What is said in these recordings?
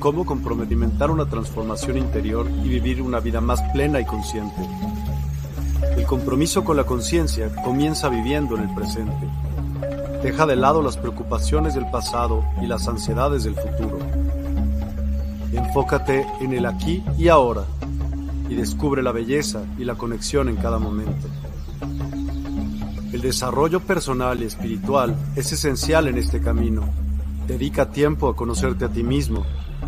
cómo comprometer una transformación interior y vivir una vida más plena y consciente. El compromiso con la conciencia comienza viviendo en el presente. Deja de lado las preocupaciones del pasado y las ansiedades del futuro. Enfócate en el aquí y ahora y descubre la belleza y la conexión en cada momento. El desarrollo personal y espiritual es esencial en este camino. Dedica tiempo a conocerte a ti mismo,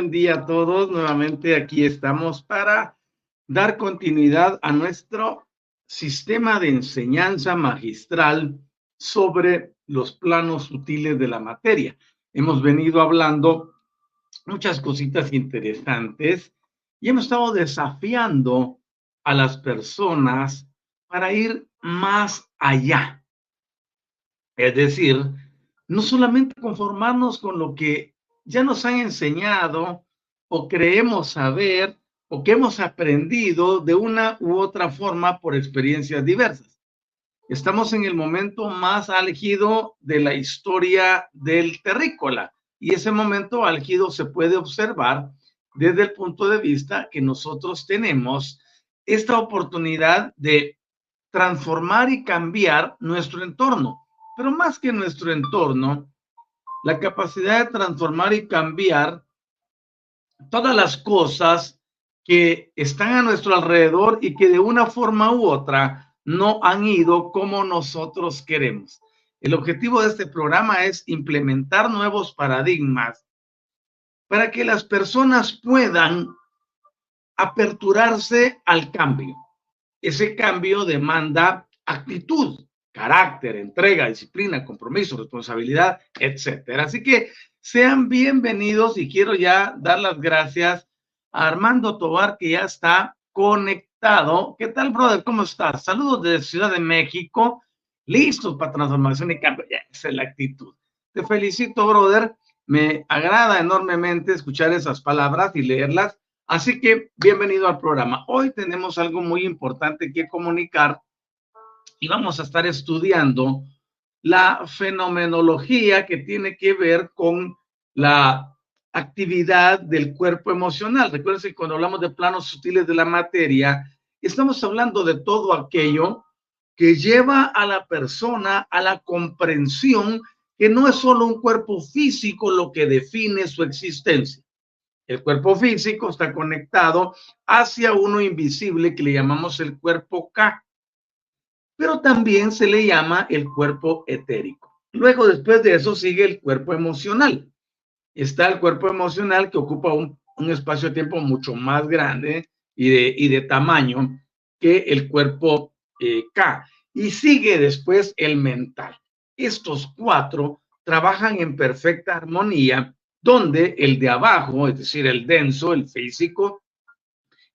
Buen día a todos. Nuevamente aquí estamos para dar continuidad a nuestro sistema de enseñanza magistral sobre los planos sutiles de la materia. Hemos venido hablando muchas cositas interesantes y hemos estado desafiando a las personas para ir más allá. Es decir, no solamente conformarnos con lo que ya nos han enseñado o creemos saber o que hemos aprendido de una u otra forma por experiencias diversas. Estamos en el momento más álgido de la historia del terrícola y ese momento álgido se puede observar desde el punto de vista que nosotros tenemos esta oportunidad de transformar y cambiar nuestro entorno, pero más que nuestro entorno, la capacidad de transformar y cambiar todas las cosas que están a nuestro alrededor y que de una forma u otra no han ido como nosotros queremos. El objetivo de este programa es implementar nuevos paradigmas para que las personas puedan aperturarse al cambio. Ese cambio demanda actitud carácter, entrega, disciplina, compromiso, responsabilidad, etcétera. Así que sean bienvenidos y quiero ya dar las gracias a Armando Tobar que ya está conectado. ¿Qué tal, brother? ¿Cómo estás? Saludos desde Ciudad de México. Listos para transformación y cambio. Ya, esa es la actitud. Te felicito, brother. Me agrada enormemente escuchar esas palabras y leerlas. Así que bienvenido al programa. Hoy tenemos algo muy importante que comunicar y vamos a estar estudiando la fenomenología que tiene que ver con la actividad del cuerpo emocional. Recuerden que cuando hablamos de planos sutiles de la materia, estamos hablando de todo aquello que lleva a la persona a la comprensión que no es solo un cuerpo físico lo que define su existencia. El cuerpo físico está conectado hacia uno invisible que le llamamos el cuerpo K pero también se le llama el cuerpo etérico. Luego, después de eso, sigue el cuerpo emocional. Está el cuerpo emocional que ocupa un, espacio-tiempo mucho más grande y de, y de tamaño que el cuerpo eh, K. Y sigue después el mental. Estos cuatro trabajan en perfecta armonía, donde el de abajo, es decir, el denso, el físico,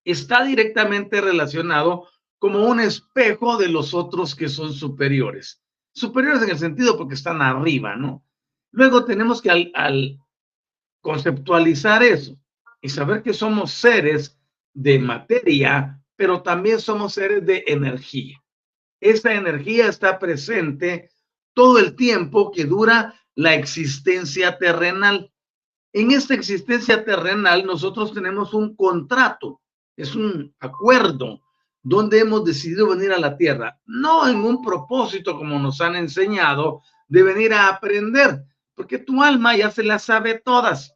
está directamente relacionado como un espejo de los otros que son superiores. Superiores en el sentido porque están arriba, ¿no? Luego tenemos que al, conceptualizar eso y saber que somos seres de materia, pero también somos seres de energía. Esa energía está presente todo el tiempo que dura la existencia terrenal. En esta existencia terrenal nosotros tenemos un contrato, es un acuerdo donde hemos decidido venir a la tierra, no en un propósito como nos han enseñado de venir a aprender, porque tu alma ya se las sabe todas.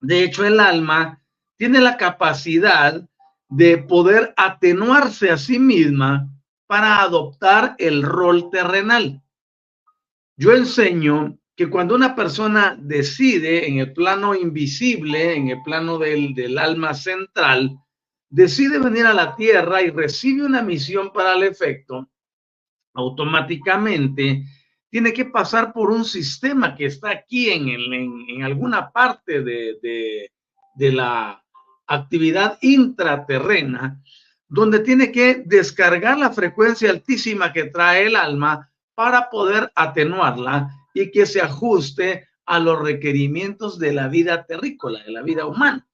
De hecho, el alma tiene la capacidad de poder atenuarse a sí misma para adoptar el rol terrenal. Yo enseño que cuando una persona decide en el plano invisible, en el plano del, del alma central, decide venir a la Tierra y recibe una misión para el efecto, automáticamente tiene que pasar por un sistema que está aquí en, en, alguna parte de, de, de la actividad intraterrena, donde tiene que descargar la frecuencia altísima que trae el alma para poder atenuarla y que se ajuste a los requerimientos de la vida terrícola, de la vida humana.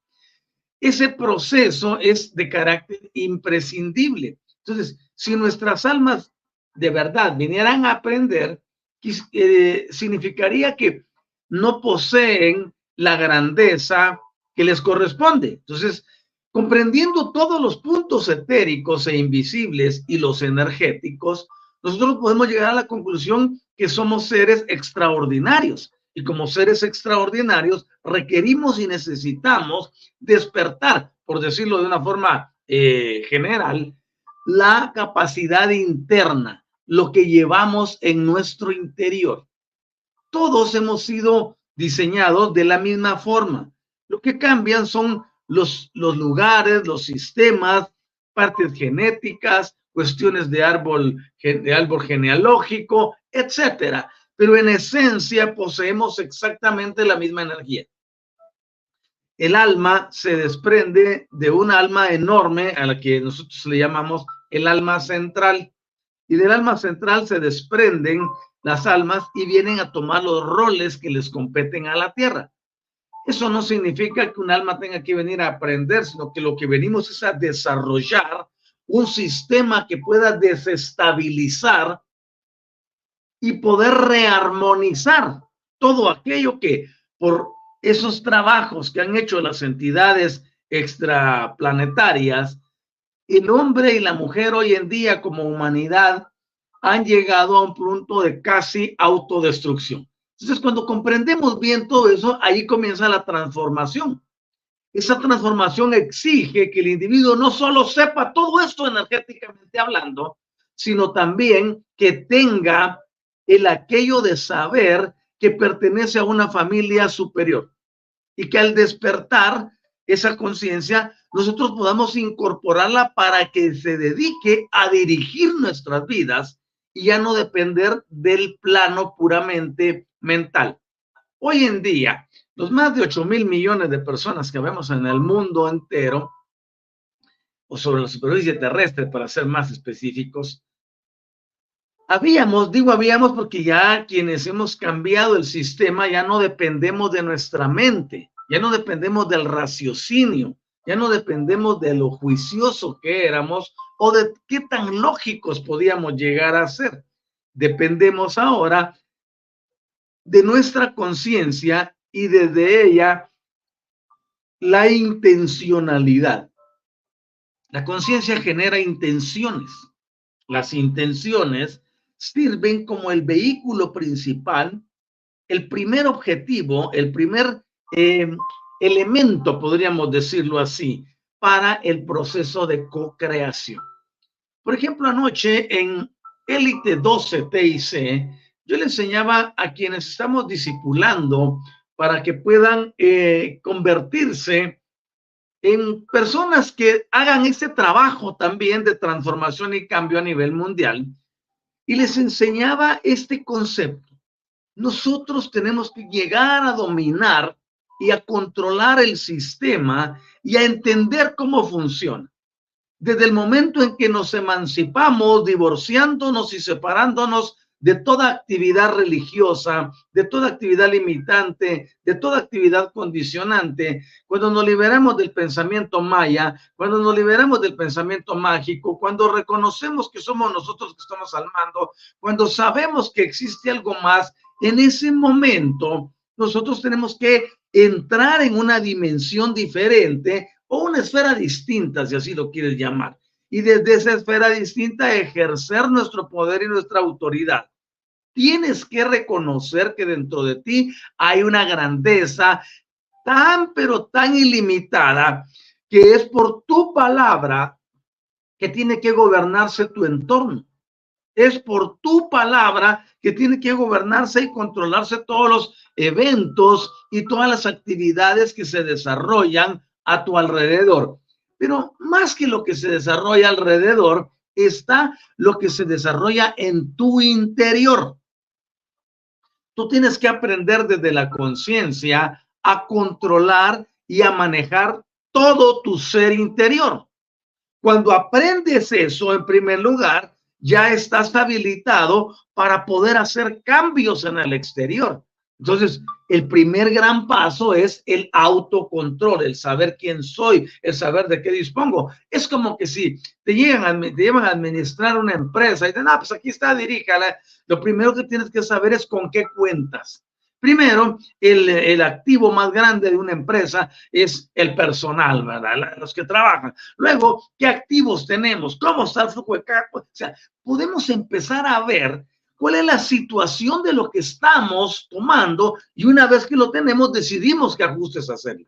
Ese proceso es de carácter imprescindible. Entonces, si nuestras almas de verdad vinieran a aprender, eh, significaría que no poseen la grandeza que les corresponde. Entonces, comprendiendo todos los puntos etéricos e invisibles y los energéticos, nosotros podemos llegar a la conclusión que somos seres extraordinarios. Y como seres extraordinarios, requerimos y necesitamos despertar, por decirlo de una forma eh, general, la capacidad interna, lo que llevamos en nuestro interior. Todos hemos sido diseñados de la misma forma. Lo que cambian son los, los lugares, los sistemas, partes genéticas, cuestiones de árbol, de árbol genealógico, etcétera. Pero en esencia poseemos exactamente la misma energía. El alma se desprende de un alma enorme a la que nosotros le llamamos el alma central. Y del alma central se desprenden las almas y vienen a tomar los roles que les competen a la tierra. Eso no significa que un alma tenga que venir a aprender, sino que lo que venimos es a desarrollar un sistema que pueda desestabilizar y poder rearmonizar todo aquello que por esos trabajos que han hecho las entidades extraplanetarias, el hombre y la mujer hoy en día como humanidad han llegado a un punto de casi autodestrucción. Entonces, cuando comprendemos bien todo eso, ahí comienza la transformación. Esa transformación exige que el individuo no solo sepa todo esto energéticamente hablando, sino también que tenga el aquello de saber que pertenece a una familia superior y que al despertar esa conciencia, nosotros podamos incorporarla para que se dedique a dirigir nuestras vidas y ya no depender del plano puramente mental. Hoy en día, los más de 8 mil millones de personas que vemos en el mundo entero, o sobre la superficie terrestre, para ser más específicos, habíamos, digo habíamos porque ya quienes hemos cambiado el sistema ya no dependemos de nuestra mente, ya no dependemos del raciocinio, ya no dependemos de lo juicioso que éramos o de qué tan lógicos podíamos llegar a ser. Dependemos ahora de nuestra conciencia y desde ella la intencionalidad. La conciencia genera intenciones. Las intenciones sirven como el vehículo principal, el primer objetivo, el primer eh, elemento, podríamos decirlo así, para el proceso de co-creación. Por ejemplo, anoche en Élite 12 TIC, yo le enseñaba a quienes estamos discipulando para que puedan eh, convertirse en personas que hagan ese trabajo también de transformación y cambio a nivel mundial. Y les enseñaba este concepto. Nosotros tenemos que llegar a dominar y a controlar el sistema y a entender cómo funciona. Desde el momento en que nos emancipamos, divorciándonos y separándonos de toda actividad religiosa, de toda actividad limitante, de toda actividad condicionante, cuando nos liberamos del pensamiento maya, cuando nos liberamos del pensamiento mágico, cuando reconocemos que somos nosotros que estamos al mando, cuando sabemos que existe algo más, en ese momento nosotros tenemos que entrar en una dimensión diferente o una esfera distinta, si así lo quieres llamar. Y desde esa esfera distinta ejercer nuestro poder y nuestra autoridad. Tienes que reconocer que dentro de ti hay una grandeza tan, pero tan ilimitada que es por tu palabra que tiene que gobernarse tu entorno. Es por tu palabra que tiene que gobernarse y controlarse todos los eventos y todas las actividades que se desarrollan a tu alrededor. Pero más que lo que se desarrolla alrededor, está lo que se desarrolla en tu interior. Tú tienes que aprender desde la conciencia a controlar y a manejar todo tu ser interior. Cuando aprendes eso, en primer lugar, ya estás habilitado para poder hacer cambios en el exterior. Entonces, el primer gran paso es el autocontrol, el saber quién soy, el saber de qué dispongo. Es como que si te, llegan a, te llevan a administrar una empresa y dicen, ah, pues aquí está, diríjala. Lo primero que tienes que saber es con qué cuentas. Primero, el, activo más grande de una empresa es el personal, ¿verdad? Los que trabajan. Luego, ¿qué activos tenemos? ¿Cómo está el flujo de O sea, podemos empezar a ver cuál es la situación de lo que estamos tomando y una vez que lo tenemos, decidimos qué ajustes hacer.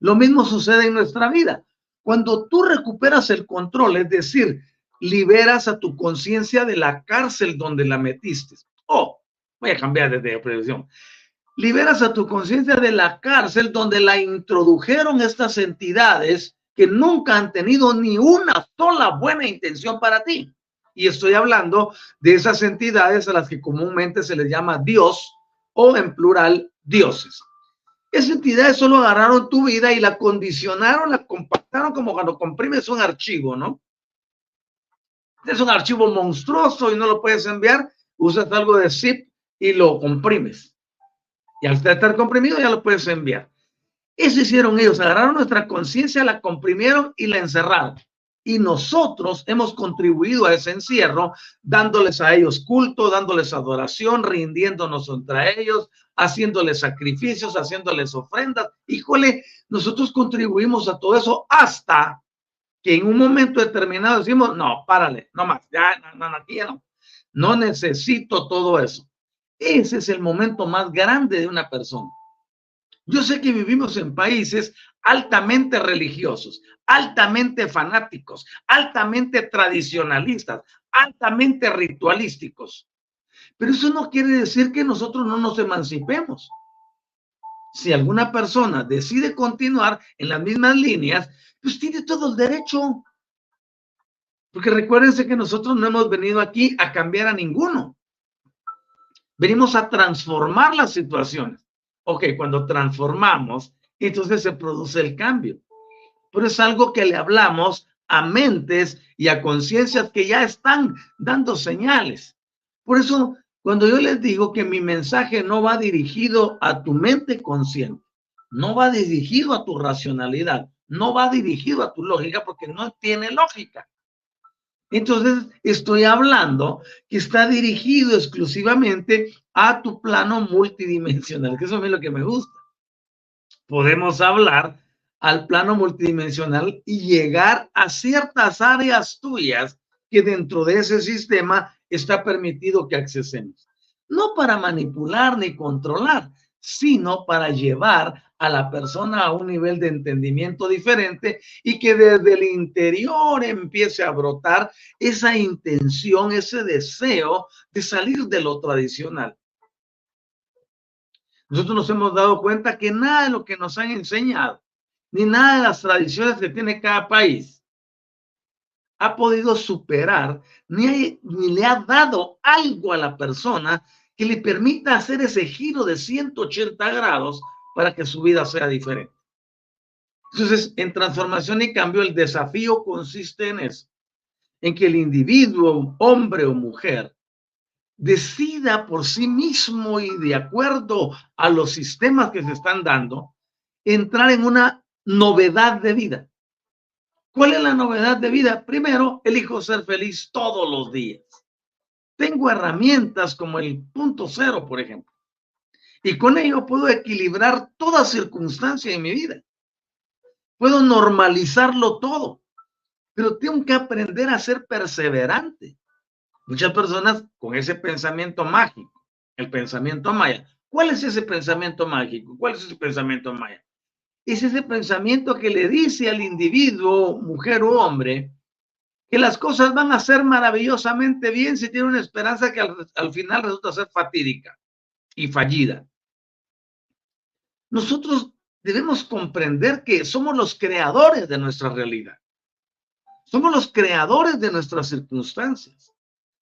Lo mismo sucede en nuestra vida. Cuando tú recuperas el control, es decir, liberas a tu conciencia de la cárcel donde la metiste. Oh, voy a cambiar de, de liberas a tu conciencia de la cárcel donde la introdujeron estas entidades que nunca han tenido ni una sola buena intención para ti. Y estoy hablando de esas entidades a las que comúnmente se les llama Dios o en plural dioses. Esas entidades solo agarraron tu vida y la condicionaron, la compactaron como cuando comprimes un archivo, ¿no? Es un archivo monstruoso y no lo puedes enviar, usas algo de zip y lo comprimes. Y al estar comprimido ya lo puedes enviar. Eso hicieron ellos, agarraron nuestra conciencia, la comprimieron y la encerraron. Y nosotros hemos contribuido a ese encierro, dándoles a ellos culto, dándoles adoración, rindiéndonos entre ellos, haciéndoles sacrificios, haciéndoles ofrendas. Híjole, nosotros contribuimos a todo eso hasta que en un momento determinado decimos, no, párale, no más, ya, no, no, ya no. No necesito todo eso. Ese es el momento más grande de una persona. Yo sé que vivimos en países altamente religiosos, altamente fanáticos, altamente tradicionalistas, altamente ritualísticos. Pero eso no quiere decir que nosotros no nos emancipemos. Si alguna persona decide continuar en las mismas líneas, pues tiene todo el derecho. Porque recuérdense que nosotros no hemos venido aquí a cambiar a ninguno. Venimos a transformar las situaciones. Ok, cuando transformamos, entonces se produce el cambio. Pero es algo que le hablamos a mentes y a conciencias que ya están dando señales. Por eso, cuando yo les digo que mi mensaje no va dirigido a tu mente consciente, no va dirigido a tu racionalidad, no va dirigido a tu lógica porque no tiene lógica. Entonces, estoy hablando que está dirigido exclusivamente a tu plano multidimensional, que eso es lo que me gusta. Podemos hablar al plano multidimensional y llegar a ciertas áreas tuyas que dentro de ese sistema está permitido que accesemos. No para manipular ni controlar, sino para llevar a la persona a un nivel de entendimiento diferente y que desde el interior empiece a brotar esa intención, ese deseo de salir de lo tradicional. Nosotros nos hemos dado cuenta que nada de lo que nos han enseñado, ni nada de las tradiciones que tiene cada país, ha podido superar, ni, le ha dado algo a la persona que le permita hacer ese giro de 180 grados para que su vida sea diferente. Entonces, en transformación y cambio, el desafío consiste en eso, en que el individuo, hombre o mujer, decida por sí mismo y de acuerdo a los sistemas que se están dando, entrar en una novedad de vida. ¿Cuál es la novedad de vida? Primero, elijo ser feliz todos los días. Tengo herramientas como el punto cero, por ejemplo. Y con ello puedo equilibrar toda circunstancia en mi vida. Puedo normalizarlo todo. Pero tengo que aprender a ser perseverante. Muchas personas con ese pensamiento mágico, el pensamiento maya. ¿Cuál es ese pensamiento mágico? ¿Cuál es ese pensamiento maya? Es ese pensamiento que le dice al individuo, mujer o hombre, que las cosas van a ser maravillosamente bien si tiene una esperanza que al, final resulta ser fatídica y fallida. Nosotros debemos comprender que somos los creadores de nuestra realidad. Somos los creadores de nuestras circunstancias.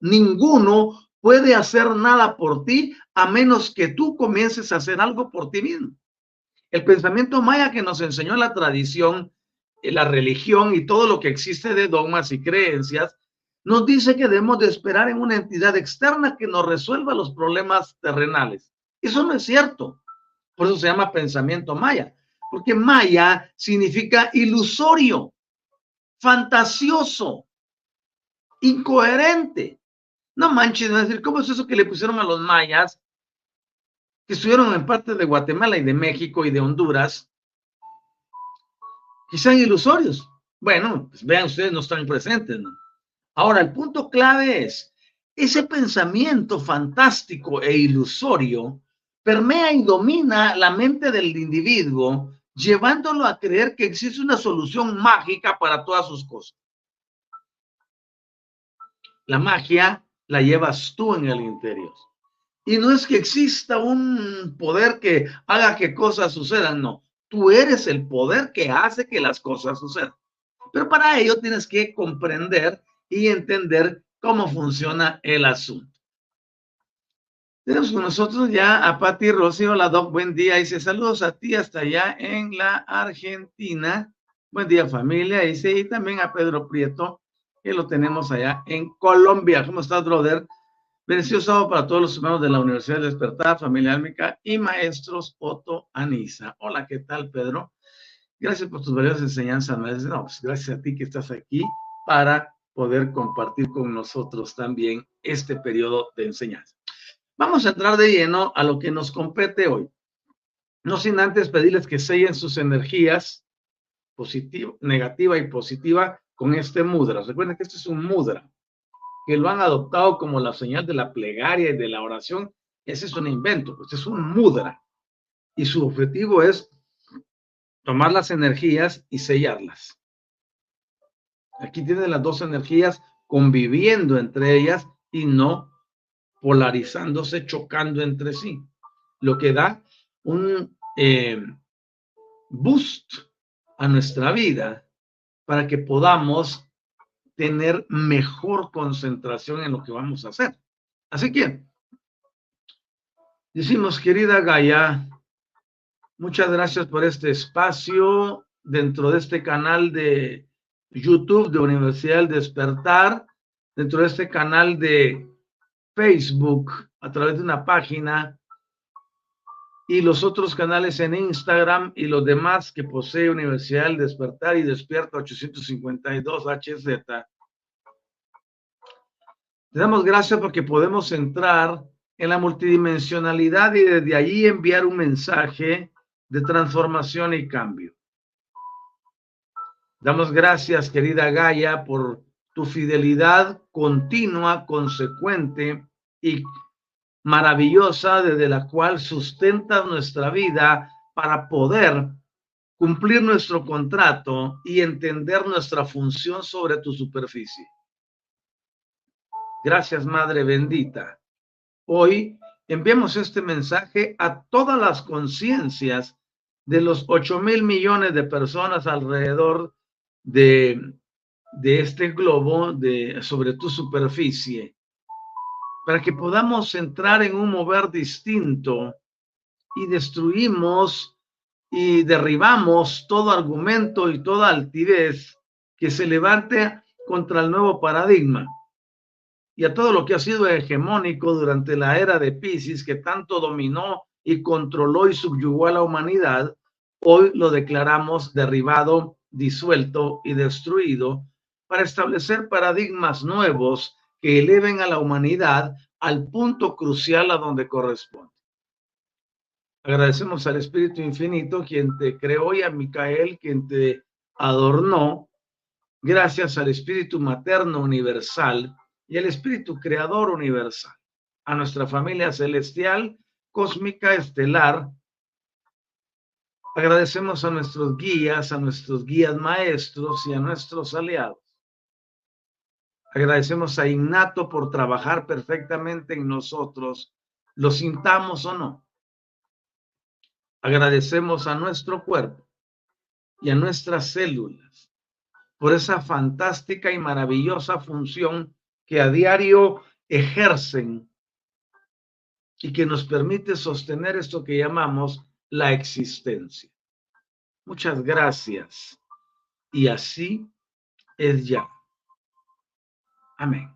Ninguno puede hacer nada por ti a menos que tú comiences a hacer algo por ti mismo. El pensamiento maya que nos enseñó la tradición la religión y todo lo que existe de dogmas y creencias, nos dice que debemos de esperar en una entidad externa que nos resuelva los problemas terrenales. Eso no es cierto. Por eso se llama pensamiento maya, porque maya significa ilusorio, fantasioso, incoherente. No manches, no decir, ¿cómo es eso que le pusieron a los mayas que estuvieron en parte de Guatemala y de México y de Honduras sean ilusorios. Bueno, pues vean ustedes, no están presentes. ¿no? Ahora, el punto clave es, ese pensamiento fantástico e ilusorio permea y domina la mente del individuo, llevándolo a creer que existe una solución mágica para todas sus cosas. La magia la llevas tú en el interior. Y no es que exista un poder que haga que cosas sucedan, no. Tú eres el poder que hace que las cosas sucedan. Pero para ello tienes que comprender y entender cómo funciona el asunto. Tenemos con nosotros ya a Patti Rocío, hola Doc, buen día. Dice saludos a ti hasta allá en la Argentina. Buen día familia. Dice y también a Pedro Prieto, que lo tenemos allá en Colombia. ¿Cómo estás, brother? Bendecido sábado para todos los hermanos de la Universidad de Despertar, familia álmica y maestros Otto Anisa. Hola, ¿qué tal, Pedro? Gracias por tus valiosas enseñanzas, No, pues gracias a ti que estás aquí para poder compartir con nosotros también este periodo de enseñanza. Vamos a entrar de lleno a lo que nos compete hoy. No sin antes pedirles que sellen sus energías positiva, negativa y positiva con este mudra. Recuerden que este es un mudra que lo han adoptado como la señal de la plegaria y de la oración, ese es un invento, pues es un mudra. Y su objetivo es tomar las energías y sellarlas. Aquí tienen las dos energías conviviendo entre ellas y no polarizándose, chocando entre sí, lo que da un eh, boost a nuestra vida para que podamos tener mejor concentración en lo que vamos a hacer. Así que, decimos, querida Gaia, muchas gracias por este espacio dentro de este canal de YouTube de Universidad del Despertar, dentro de este canal de Facebook, a través de una página y los otros canales en Instagram y los demás que posee Universidad del Despertar y Despierta 852 HZ. Le damos gracias porque podemos entrar en la multidimensionalidad y desde allí enviar un mensaje de transformación y cambio. Damos gracias, querida Gaia, por tu fidelidad continua, consecuente y maravillosa desde la cual sustentas nuestra vida para poder cumplir nuestro contrato y entender nuestra función sobre tu superficie. Gracias, Madre bendita. Hoy enviamos este mensaje a todas las conciencias de los 8 mil millones de personas alrededor de, de este globo, de, sobre tu superficie para que podamos entrar en un mover distinto y destruimos y derribamos todo argumento y toda altivez que se levante contra el nuevo paradigma. y a todo lo que ha sido hegemónico durante la era de Pisces, que tanto dominó y controló y subyugó a la humanidad, hoy lo declaramos derribado, disuelto y destruido para establecer paradigmas nuevos que eleven a la humanidad al punto crucial a donde corresponde. Agradecemos al Espíritu Infinito, quien te creó, y a Micael, quien te adornó. Gracias al Espíritu Materno Universal y al Espíritu Creador Universal. A nuestra familia celestial, cósmica, estelar. Agradecemos a nuestros guías, a nuestros guías maestros y a nuestros aliados. Agradecemos a Innato por trabajar perfectamente en nosotros, lo sintamos o no. Agradecemos a nuestro cuerpo y a nuestras células por esa fantástica y maravillosa función que a diario ejercen y que nos permite sostener esto que llamamos la existencia. Muchas gracias. Y así es ya. Amén.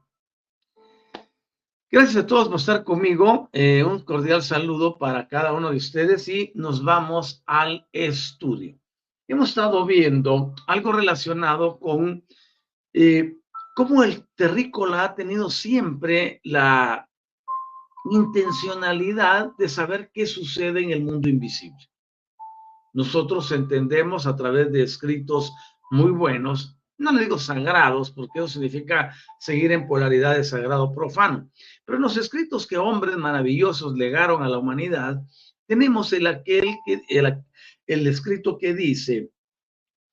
Gracias a todos por estar conmigo. Eh, un cordial saludo para cada uno de ustedes y nos vamos al estudio. Hemos estado viendo algo relacionado con eh, cómo el terrícola ha tenido siempre la intencionalidad de saber qué sucede en el mundo invisible. Nosotros entendemos a través de escritos muy buenos no le digo sagrados, porque eso significa seguir en polaridad de sagrado profano, pero en los escritos que hombres maravillosos legaron a la humanidad, tenemos el, aquel, el, el escrito que dice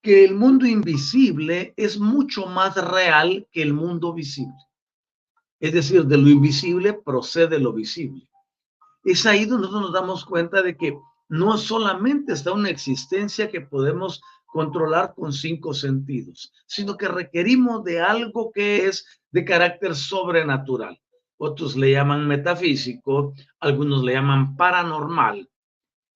que el mundo invisible es mucho más real que el mundo visible. Es decir, de lo invisible procede lo visible. Es ahí donde nosotros nos damos cuenta de que no solamente está una existencia que podemos controlar con cinco sentidos, sino que requerimos de algo que es de carácter sobrenatural. Otros le llaman metafísico, algunos le llaman paranormal.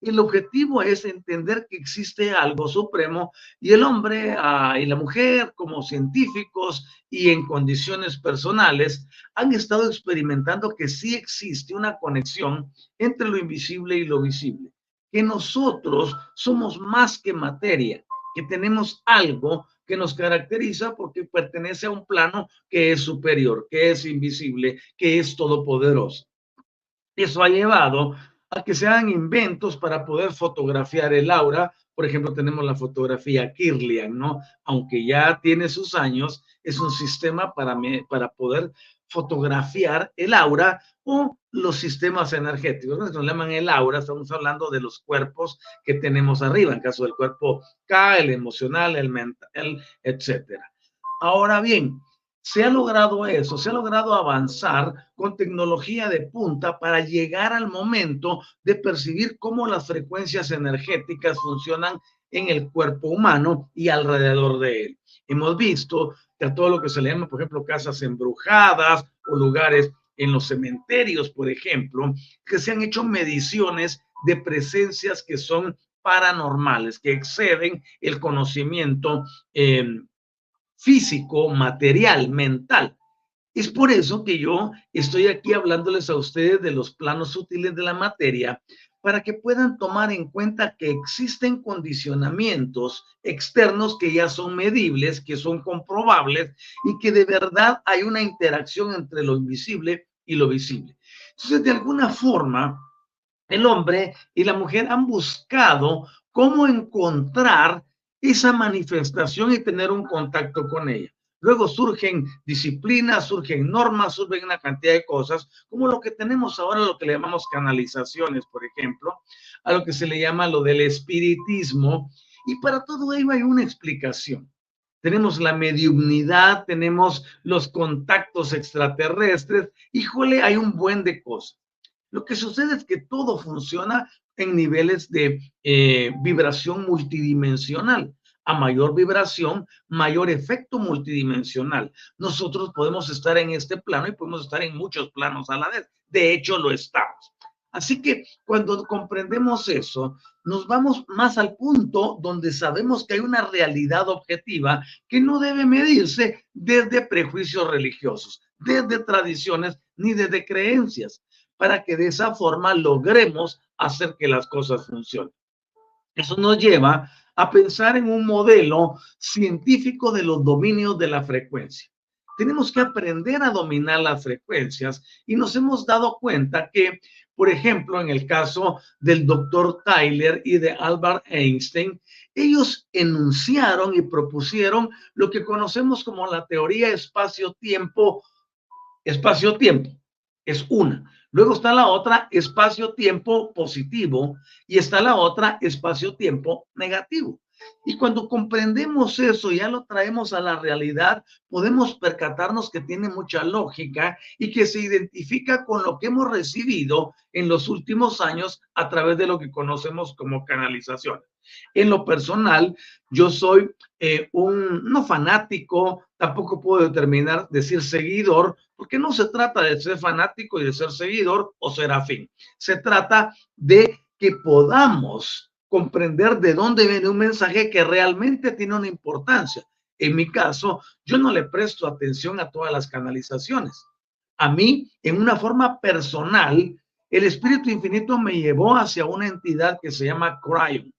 El objetivo es entender que existe algo supremo y el hombre ah, y la mujer como científicos y en condiciones personales han estado experimentando que sí existe una conexión entre lo invisible y lo visible, que nosotros somos más que materia, que tenemos algo que nos caracteriza porque pertenece a un plano que es superior, que es invisible, que es todopoderoso. Eso ha llevado a que se hagan inventos para poder fotografiar el aura. Por ejemplo, tenemos la fotografía Kirlian, ¿no? Aunque ya tiene sus años, es un sistema para, para poder fotografiar el aura o los sistemas energéticos. Nos llaman el aura, estamos hablando de los cuerpos que tenemos arriba, en caso del cuerpo K, el emocional, el mental, etcétera. Ahora bien, se ha logrado eso, se ha logrado avanzar con tecnología de punta para llegar al momento de percibir cómo las frecuencias energéticas funcionan en el cuerpo humano y alrededor de él. Hemos visto que a todo lo que se le llama, por ejemplo, casas embrujadas o lugares en los cementerios, por ejemplo, que se han hecho mediciones de presencias que son paranormales, que exceden el conocimiento eh, físico, material, mental. Es por eso que yo estoy aquí hablándoles a ustedes de los planos sutiles de la materia, para que puedan tomar en cuenta que existen condicionamientos externos que ya son medibles, que son comprobables y que de verdad hay una interacción entre lo invisible y lo visible. Entonces, de alguna forma, el hombre y la mujer han buscado cómo encontrar esa manifestación y tener un contacto con ella. Luego surgen disciplinas, surgen normas, surgen una cantidad de cosas, como lo que tenemos ahora, lo que le llamamos canalizaciones, por ejemplo, a lo que se le llama lo del espiritismo. Y para todo ello hay una explicación tenemos la mediunidad, tenemos los contactos extraterrestres. Híjole, hay un buen de cosas. Lo que sucede es que todo funciona en niveles de eh, vibración multidimensional. A mayor vibración, mayor efecto multidimensional. Nosotros podemos estar en este plano y podemos estar en muchos planos a la vez. De hecho, lo estamos. Así que cuando comprendemos eso, nos vamos más al punto donde sabemos que hay una realidad objetiva que no debe medirse desde prejuicios religiosos, desde tradiciones ni desde creencias, para que de esa forma logremos hacer que las cosas funcionen. Eso nos lleva a pensar en un modelo científico de los dominios de la frecuencia. Tenemos que aprender a dominar las frecuencias y nos hemos dado cuenta que por ejemplo, en el caso del doctor Tyler y de Albert Einstein, ellos enunciaron y propusieron lo que conocemos como la teoría espacio-tiempo. Espacio-tiempo es una. Luego está la otra espacio-tiempo positivo y está la otra espacio-tiempo negativo. Y cuando comprendemos eso, ya lo traemos a la realidad, podemos percatarnos que tiene mucha lógica y que se identifica con lo que hemos recibido en los últimos años a través de lo que conocemos como canalización. En lo personal, yo soy eh, un, no fanático, tampoco puedo determinar, decir seguidor, porque no se trata de ser fanático y de ser seguidor o ser afín. Se trata de que podamos comprender de dónde viene un mensaje que realmente tiene una importancia. En mi caso, yo no le presto atención a todas las canalizaciones. A mí, en una forma personal, el Espíritu Infinito me llevó hacia una entidad que se llama Cryon.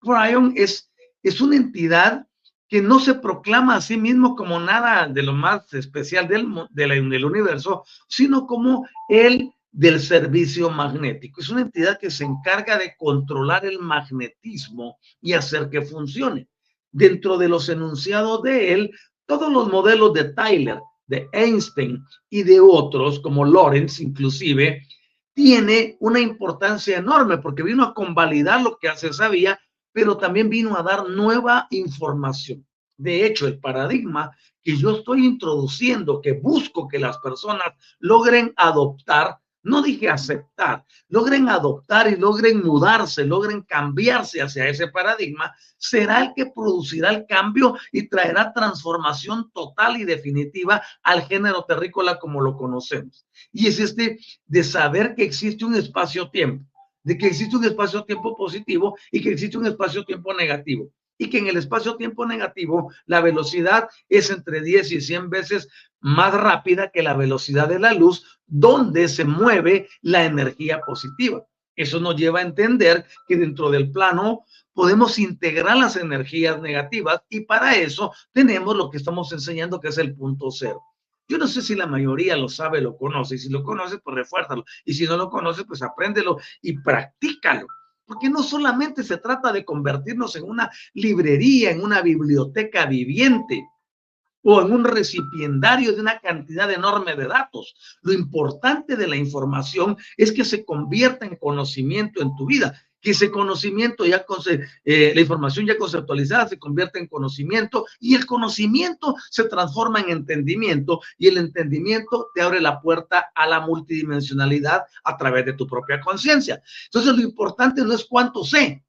Cryon es, es una entidad que no se proclama a sí mismo como nada de lo más especial del, del universo, sino como el del servicio magnético. Es una entidad que se encarga de controlar el magnetismo y hacer que funcione. Dentro de los enunciados de él, todos los modelos de Tyler, de Einstein y de otros, como Lorenz inclusive, tiene una importancia enorme porque vino a convalidar lo que hace sabía, pero también vino a dar nueva información. De hecho, el paradigma que yo estoy introduciendo, que busco que las personas logren adoptar, no dije aceptar, logren adoptar y logren mudarse, logren cambiarse hacia ese paradigma, será el que producirá el cambio y traerá transformación total y definitiva al género terrícola como lo conocemos. Y es este de saber que existe un espacio-tiempo, de que existe un espacio-tiempo positivo y que existe un espacio-tiempo negativo y que en el espacio-tiempo negativo la velocidad es entre 10 y 100 veces más rápida que la velocidad de la luz, donde se mueve la energía positiva. Eso nos lleva a entender que dentro del plano podemos integrar las energías negativas y para eso tenemos lo que estamos enseñando que es el punto cero. Yo no sé si la mayoría lo sabe, lo conoce, y si lo conoce, pues refuérzalo, y si no lo conoce, pues apréndelo y practícalo. Porque no solamente se trata de convertirnos en una librería, en una biblioteca viviente o en un recipiendario de una cantidad enorme de datos. Lo importante de la información es que se convierta en conocimiento en tu vida que ese conocimiento ya, eh, la información ya conceptualizada se convierte en conocimiento y el conocimiento se transforma en entendimiento y el entendimiento te abre la puerta a la multidimensionalidad a través de tu propia conciencia. Entonces lo importante no es cuánto sé,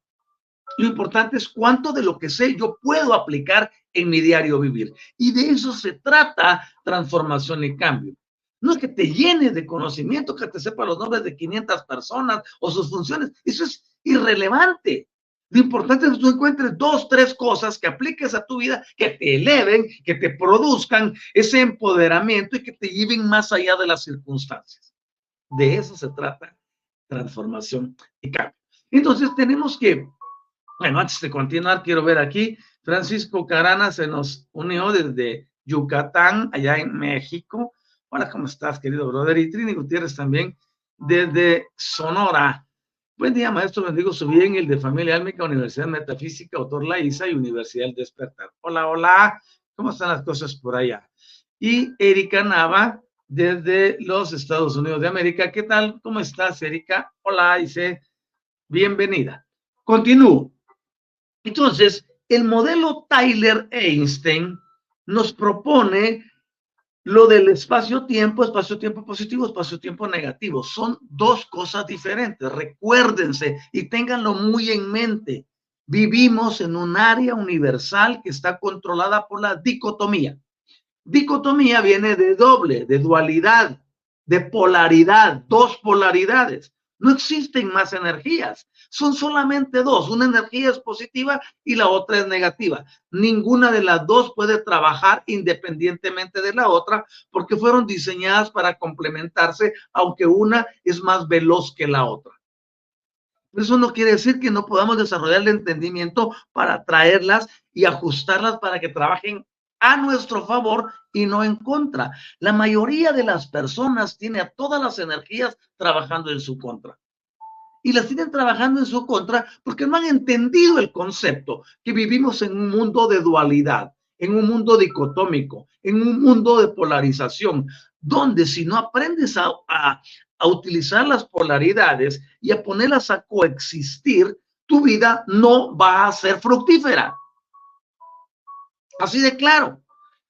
lo importante es cuánto de lo que sé yo puedo aplicar en mi diario vivir. Y de eso se trata transformación y cambio. No es que te llenes de conocimiento, que te sepa los nombres de 500 personas o sus funciones. Eso es irrelevante. Lo importante es que tú encuentres dos, tres cosas que apliques a tu vida, que te eleven, que te produzcan ese empoderamiento y que te lleven más allá de las circunstancias. De eso se trata transformación y cambio. Entonces tenemos que, bueno, antes de continuar, quiero ver aquí, Francisco Carana se nos unió desde Yucatán, allá en México. Hola, ¿cómo estás, querido brother? Y Trini Gutiérrez también desde Sonora. Buen día, maestro. Bendigo su bien, el de Familia Álmica, Universidad Metafísica, Autor Isa y Universidad del Despertar. Hola, hola. ¿Cómo están las cosas por allá? Y Erika Nava, desde los Estados Unidos de América. ¿Qué tal? ¿Cómo estás, Erika? Hola, dice. Bienvenida. Continúo. Entonces, el modelo Tyler-Einstein nos propone lo del espacio-tiempo, espacio-tiempo positivo, espacio-tiempo negativo, son dos cosas diferentes. Recuérdense y ténganlo muy en mente. Vivimos en un área universal que está controlada por la dicotomía. Dicotomía viene de doble, de dualidad, de polaridad, dos polaridades. No existen más energías. Son solamente dos. Una energía es positiva y la otra es negativa. Ninguna de las dos puede trabajar independientemente de la otra porque fueron diseñadas para complementarse, aunque una es más veloz que la otra. Eso no quiere decir que no podamos desarrollar el entendimiento para traerlas y ajustarlas para que trabajen a nuestro favor y no en contra. La mayoría de las personas tiene a todas las energías trabajando en su contra. Y las tienen trabajando en su contra porque no han entendido el concepto que vivimos en un mundo de dualidad, en un mundo dicotómico, en un mundo de polarización, donde si no aprendes a, a, a utilizar las polaridades y a ponerlas a coexistir, tu vida no va a ser fructífera. Así de claro.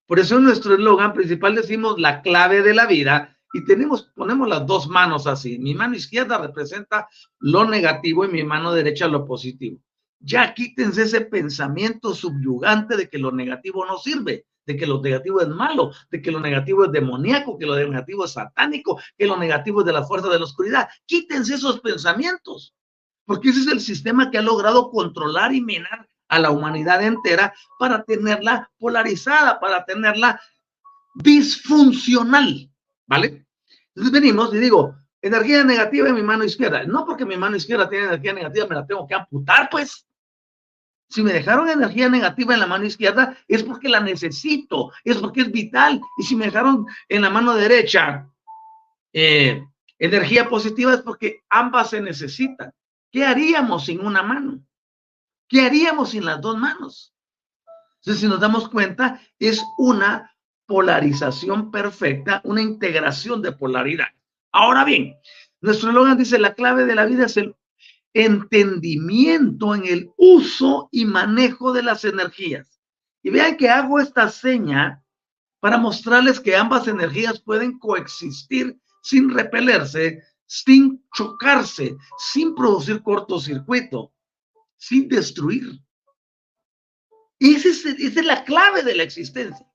Por eso en nuestro eslogan principal decimos la clave de la vida y tenemos, ponemos las dos manos así. Mi mano izquierda representa lo negativo y mi mano derecha lo positivo. Ya quítense ese pensamiento subyugante de que lo negativo no sirve, de que lo negativo es malo, de que lo negativo es demoníaco, que lo negativo es satánico, que lo negativo es de la fuerza de la oscuridad. Quítense esos pensamientos, porque ese es el sistema que ha logrado controlar y minar a la humanidad entera para tenerla polarizada, para tenerla disfuncional, ¿vale? Entonces venimos y digo, energía negativa en mi mano izquierda. No porque mi mano izquierda tiene energía negativa, me la tengo que amputar, pues. Si me dejaron energía negativa en la mano izquierda, es porque la necesito, es porque es vital. Y si me dejaron en la mano derecha eh, energía positiva, es porque ambas se necesitan. ¿Qué haríamos sin una mano? ¿Qué haríamos sin las dos manos? Entonces, si nos damos cuenta, es una polarización perfecta, una integración de polaridad. Ahora bien, nuestro eslogan dice, la clave de la vida es el entendimiento en el uso y manejo de las energías. Y vean que hago esta seña para mostrarles que ambas energías pueden coexistir sin repelerse, sin chocarse, sin producir cortocircuito sin destruir. Y esa es, la clave de la existencia.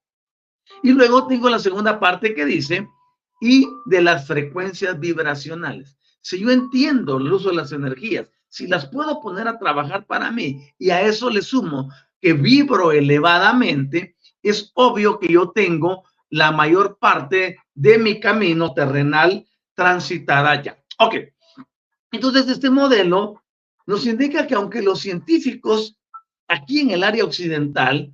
Y luego tengo la segunda parte que dice, y de las frecuencias vibracionales. Si yo entiendo el uso de las energías, si las puedo poner a trabajar para mí y a eso le sumo que vibro elevadamente, es obvio que yo tengo la mayor parte de mi camino terrenal transitada ya. Ok. Entonces, este modelo nos indica que aunque los científicos aquí en el área occidental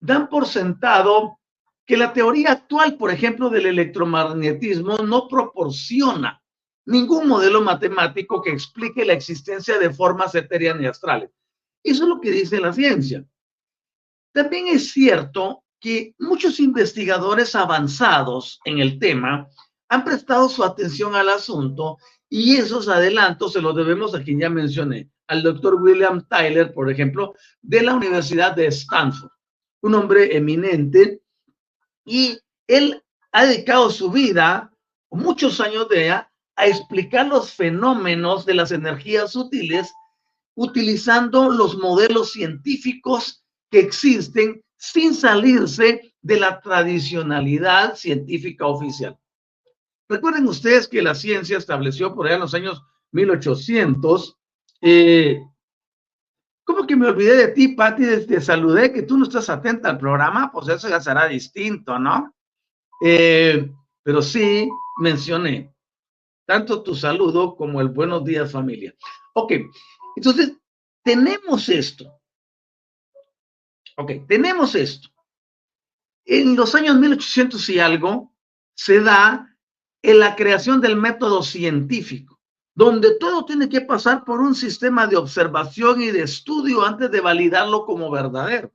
dan por sentado que la teoría actual, por ejemplo, del electromagnetismo no proporciona ningún modelo matemático que explique la existencia de formas etéreas ni astrales. Eso es lo que dice la ciencia. También es cierto que muchos investigadores avanzados en el tema han prestado su atención al asunto y esos adelantos se los debemos a quien ya mencioné, al doctor William Tyler, por ejemplo, de la Universidad de Stanford, un hombre eminente, y él ha dedicado su vida, muchos años de ella, a explicar los fenómenos de las energías sutiles utilizando los modelos científicos que existen sin salirse de la tradicionalidad científica oficial. Recuerden ustedes que la ciencia estableció por allá en los años 1800. Eh, ¿Cómo que me olvidé de ti, Patti? Te saludé, que tú no estás atenta al programa, pues eso ya será distinto, ¿no? Eh, pero sí mencioné tanto tu saludo como el buenos días, familia. Ok, entonces tenemos esto. Ok, tenemos esto. En los años 1800 y algo se da en la creación del método científico, donde todo tiene que pasar por un sistema de observación y de estudio antes de validarlo como verdadero.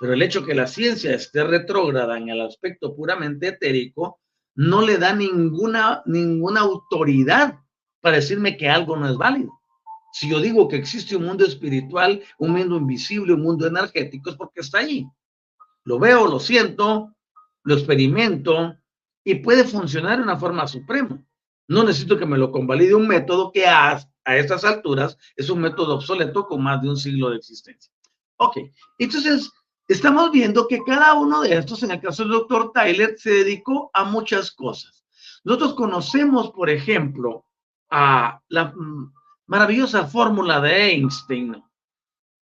Pero el hecho que la ciencia esté retrógrada en el aspecto puramente etérico no le da ninguna, ninguna autoridad para decirme que algo no es válido. Si yo digo que existe un mundo espiritual, un mundo invisible, un mundo energético, es porque está ahí. Lo veo, lo siento, lo experimento, y puede funcionar de una forma suprema. No necesito que me lo convalide un método que a, a estas alturas es un método obsoleto con más de un siglo de existencia. Ok, entonces estamos viendo que cada uno de estos, en el caso del doctor Tyler, se dedicó a muchas cosas. Nosotros conocemos, por ejemplo, a la mm, maravillosa fórmula de Einstein.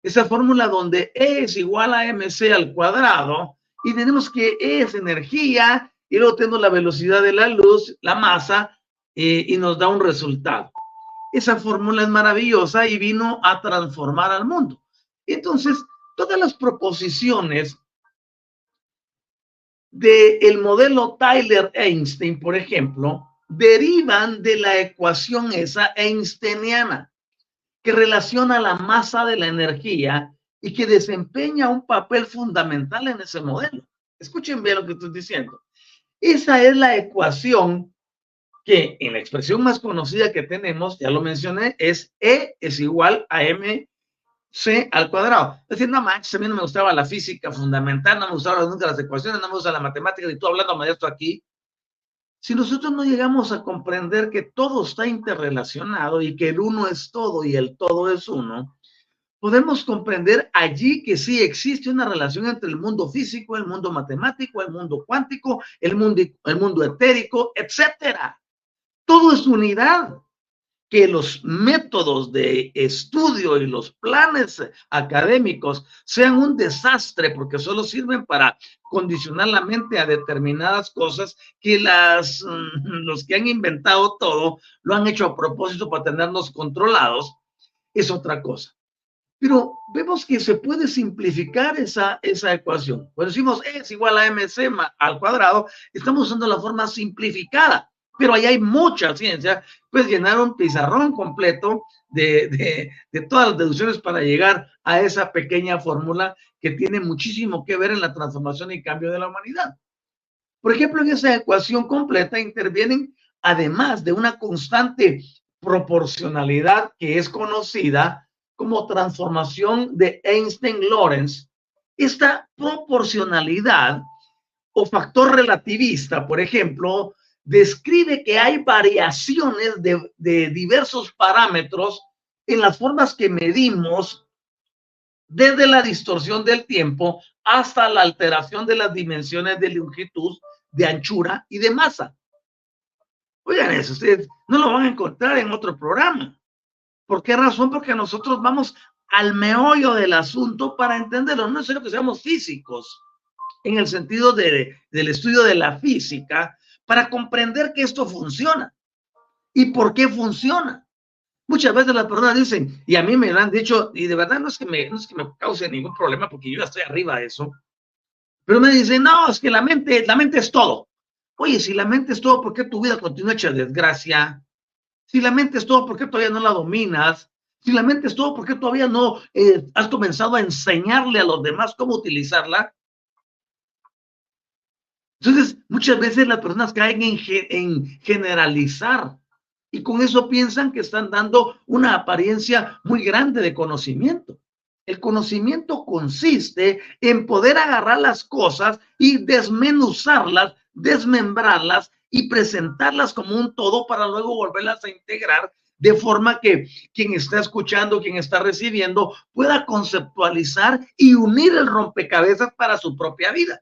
Esa fórmula donde E es igual a mc al cuadrado y tenemos que E es energía y luego tenemos la velocidad de la luz, la masa eh, y nos da un resultado. Esa fórmula es maravillosa y vino a transformar al mundo. Entonces, todas las proposiciones del modelo Tyler-Einstein, por ejemplo, derivan de la ecuación esa einsteiniana que relaciona la masa de la energía y que desempeña un papel fundamental en ese modelo. Escuchen bien lo que estoy diciendo. Esa es la ecuación que en la expresión más conocida que tenemos, ya lo mencioné, es E es igual a M C al cuadrado. Es decir, no manches, a mí no me gustaba la física fundamental, no me gustaban nunca las ecuaciones, no me gusta la matemática, y tú hablando de esto aquí. Si nosotros no llegamos a comprender que todo está interrelacionado y que el uno es todo y el todo es uno, podemos comprender allí que sí existe una relación entre el mundo físico, el mundo matemático, el mundo cuántico, el mundo, el mundo etérico, etcétera. Todo es unidad. Que los métodos de estudio y los planes académicos sean un desastre porque solo sirven para condicionar la mente a determinadas cosas que las, mm, los que han inventado todo lo han hecho a propósito para tenernos controlados, es otra cosa. Pero vemos que se puede simplificar esa, esa ecuación. Cuando decimos E es igual a mc al cuadrado, estamos usando la forma simplificada, pero ahí hay mucha ciencia. Puedes llenar un pizarrón completo de, de, de todas las deducciones para llegar a esa pequeña fórmula que tiene muchísimo que ver en la transformación y cambio de la humanidad. Por ejemplo, en esa ecuación completa intervienen, además de una constante proporcionalidad que es conocida, como transformación de Einstein-Lorentz, esta proporcionalidad o factor relativista, por ejemplo, describe que hay variaciones de, de, diversos parámetros en las formas que medimos desde la distorsión del tiempo hasta la alteración de las dimensiones de longitud, de anchura y de masa. Oigan eso, ustedes no lo van a encontrar en otro programa. ¿Por qué razón? Porque nosotros vamos al meollo del asunto para entenderlo. No es necesario que seamos físicos en el sentido de, del estudio de la física para comprender que esto funciona y por qué funciona. Muchas veces las personas dicen, y a mí me lo han dicho, y de verdad no es que me, no es que me cause ningún problema porque yo ya estoy arriba de eso, pero me dicen, no, es que la mente, la mente es todo. Oye, si la mente es todo, ¿por qué tu vida continúa hecha desgracia? Si la mente es todo, ¿por qué todavía no la dominas? Si la mente es todo, ¿por qué todavía no eh, has comenzado a enseñarle a los demás cómo utilizarla? Entonces, muchas veces las personas caen en, en generalizar y con eso piensan que están dando una apariencia muy grande de conocimiento. El conocimiento consiste en poder agarrar las cosas y desmenuzarlas, desmembrarlas y presentarlas como un todo para luego volverlas a integrar de forma que quien está escuchando, quien está recibiendo, pueda conceptualizar y unir el rompecabezas para su propia vida.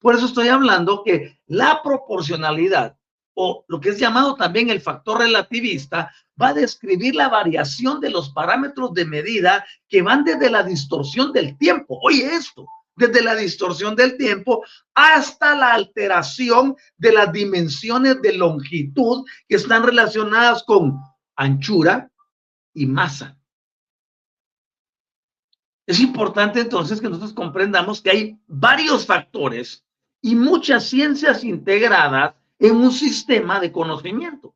Por eso estoy hablando que la proporcionalidad o lo que es llamado también el factor relativista va a describir la variación de los parámetros de medida que van desde la distorsión del tiempo. Oye esto, desde la distorsión del tiempo hasta la alteración de las dimensiones de longitud que están relacionadas con anchura y masa. Es importante entonces que nosotros comprendamos que hay varios factores y muchas ciencias integradas en un sistema de conocimiento.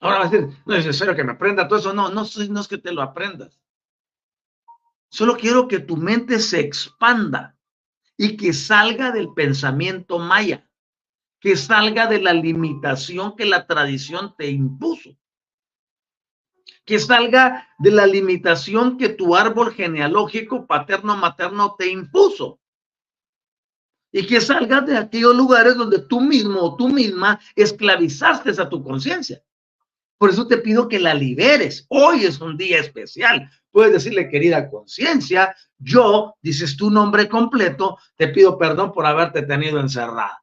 Ahora va a decir, no es necesario que me aprenda todo eso. No, no, no es que te lo aprendas. Solo quiero que tu mente se expanda y que salga del pensamiento maya, que salga de la limitación que la tradición te impuso, que salga de la limitación que tu árbol genealógico paterno-materno te impuso. Y que salgas de aquellos lugares donde tú mismo o tú misma esclavizaste a tu conciencia. Por eso te pido que la liberes. Hoy es un día especial. Puedes decirle, querida conciencia, yo, dices tu nombre completo, te pido perdón por haberte tenido encerrada.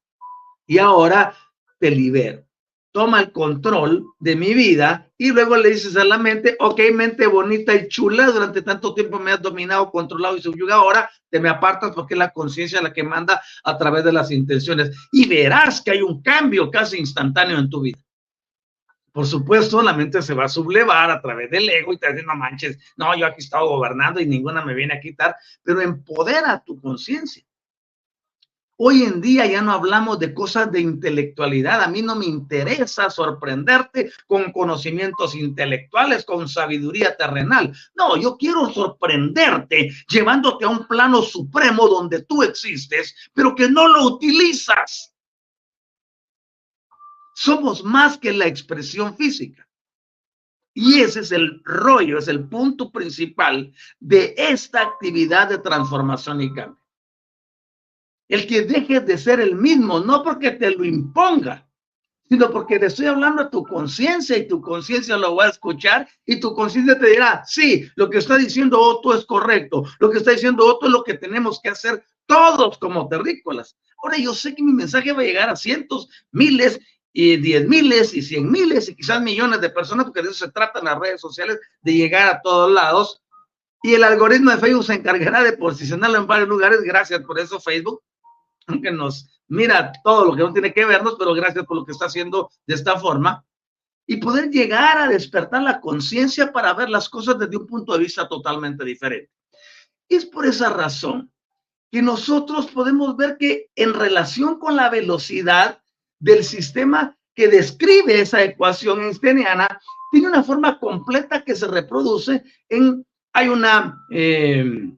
Y ahora te libero. toma el control de mi vida y luego le dices a la mente, ok, mente bonita y chula, durante tanto tiempo me has dominado, controlado y subyugado, ahora te me apartas porque es la conciencia la que manda a través de las intenciones y verás que hay un cambio casi instantáneo en tu vida. Por supuesto, la mente se va a sublevar a través del ego y te dice, no manches, no, yo aquí he estado gobernando y ninguna me viene a quitar, pero empodera tu conciencia. Hoy en día ya no hablamos de cosas de intelectualidad. A mí no me interesa sorprenderte con conocimientos intelectuales, con sabiduría terrenal. No, yo quiero sorprenderte llevándote a un plano supremo donde tú existes, pero que no lo utilizas. Somos más que la expresión física. Y ese es el rollo, es el punto principal de esta actividad de transformación y cambio el que dejes de ser el mismo, no porque te lo imponga, sino porque te estoy hablando a tu conciencia y tu conciencia lo va a escuchar y tu conciencia te dirá, sí, lo que está diciendo Otto es correcto, lo que está diciendo Otto es lo que tenemos que hacer todos como terrícolas. Ahora yo sé que mi mensaje va a llegar a cientos, miles y diez miles y cien miles y quizás millones de personas, porque de eso se trata en las redes sociales, de llegar a todos lados. Y el algoritmo de Facebook se encargará de posicionarlo en varios lugares. Gracias por eso, Facebook que nos mira todo lo que no tiene que vernos, pero gracias por lo que está haciendo de esta forma, y poder llegar a despertar la conciencia para ver las cosas desde un punto de vista totalmente diferente. Es por esa razón que nosotros podemos ver que en relación con la velocidad del sistema que describe esa ecuación einsteiniana, tiene una forma completa que se reproduce en, hay una, eh,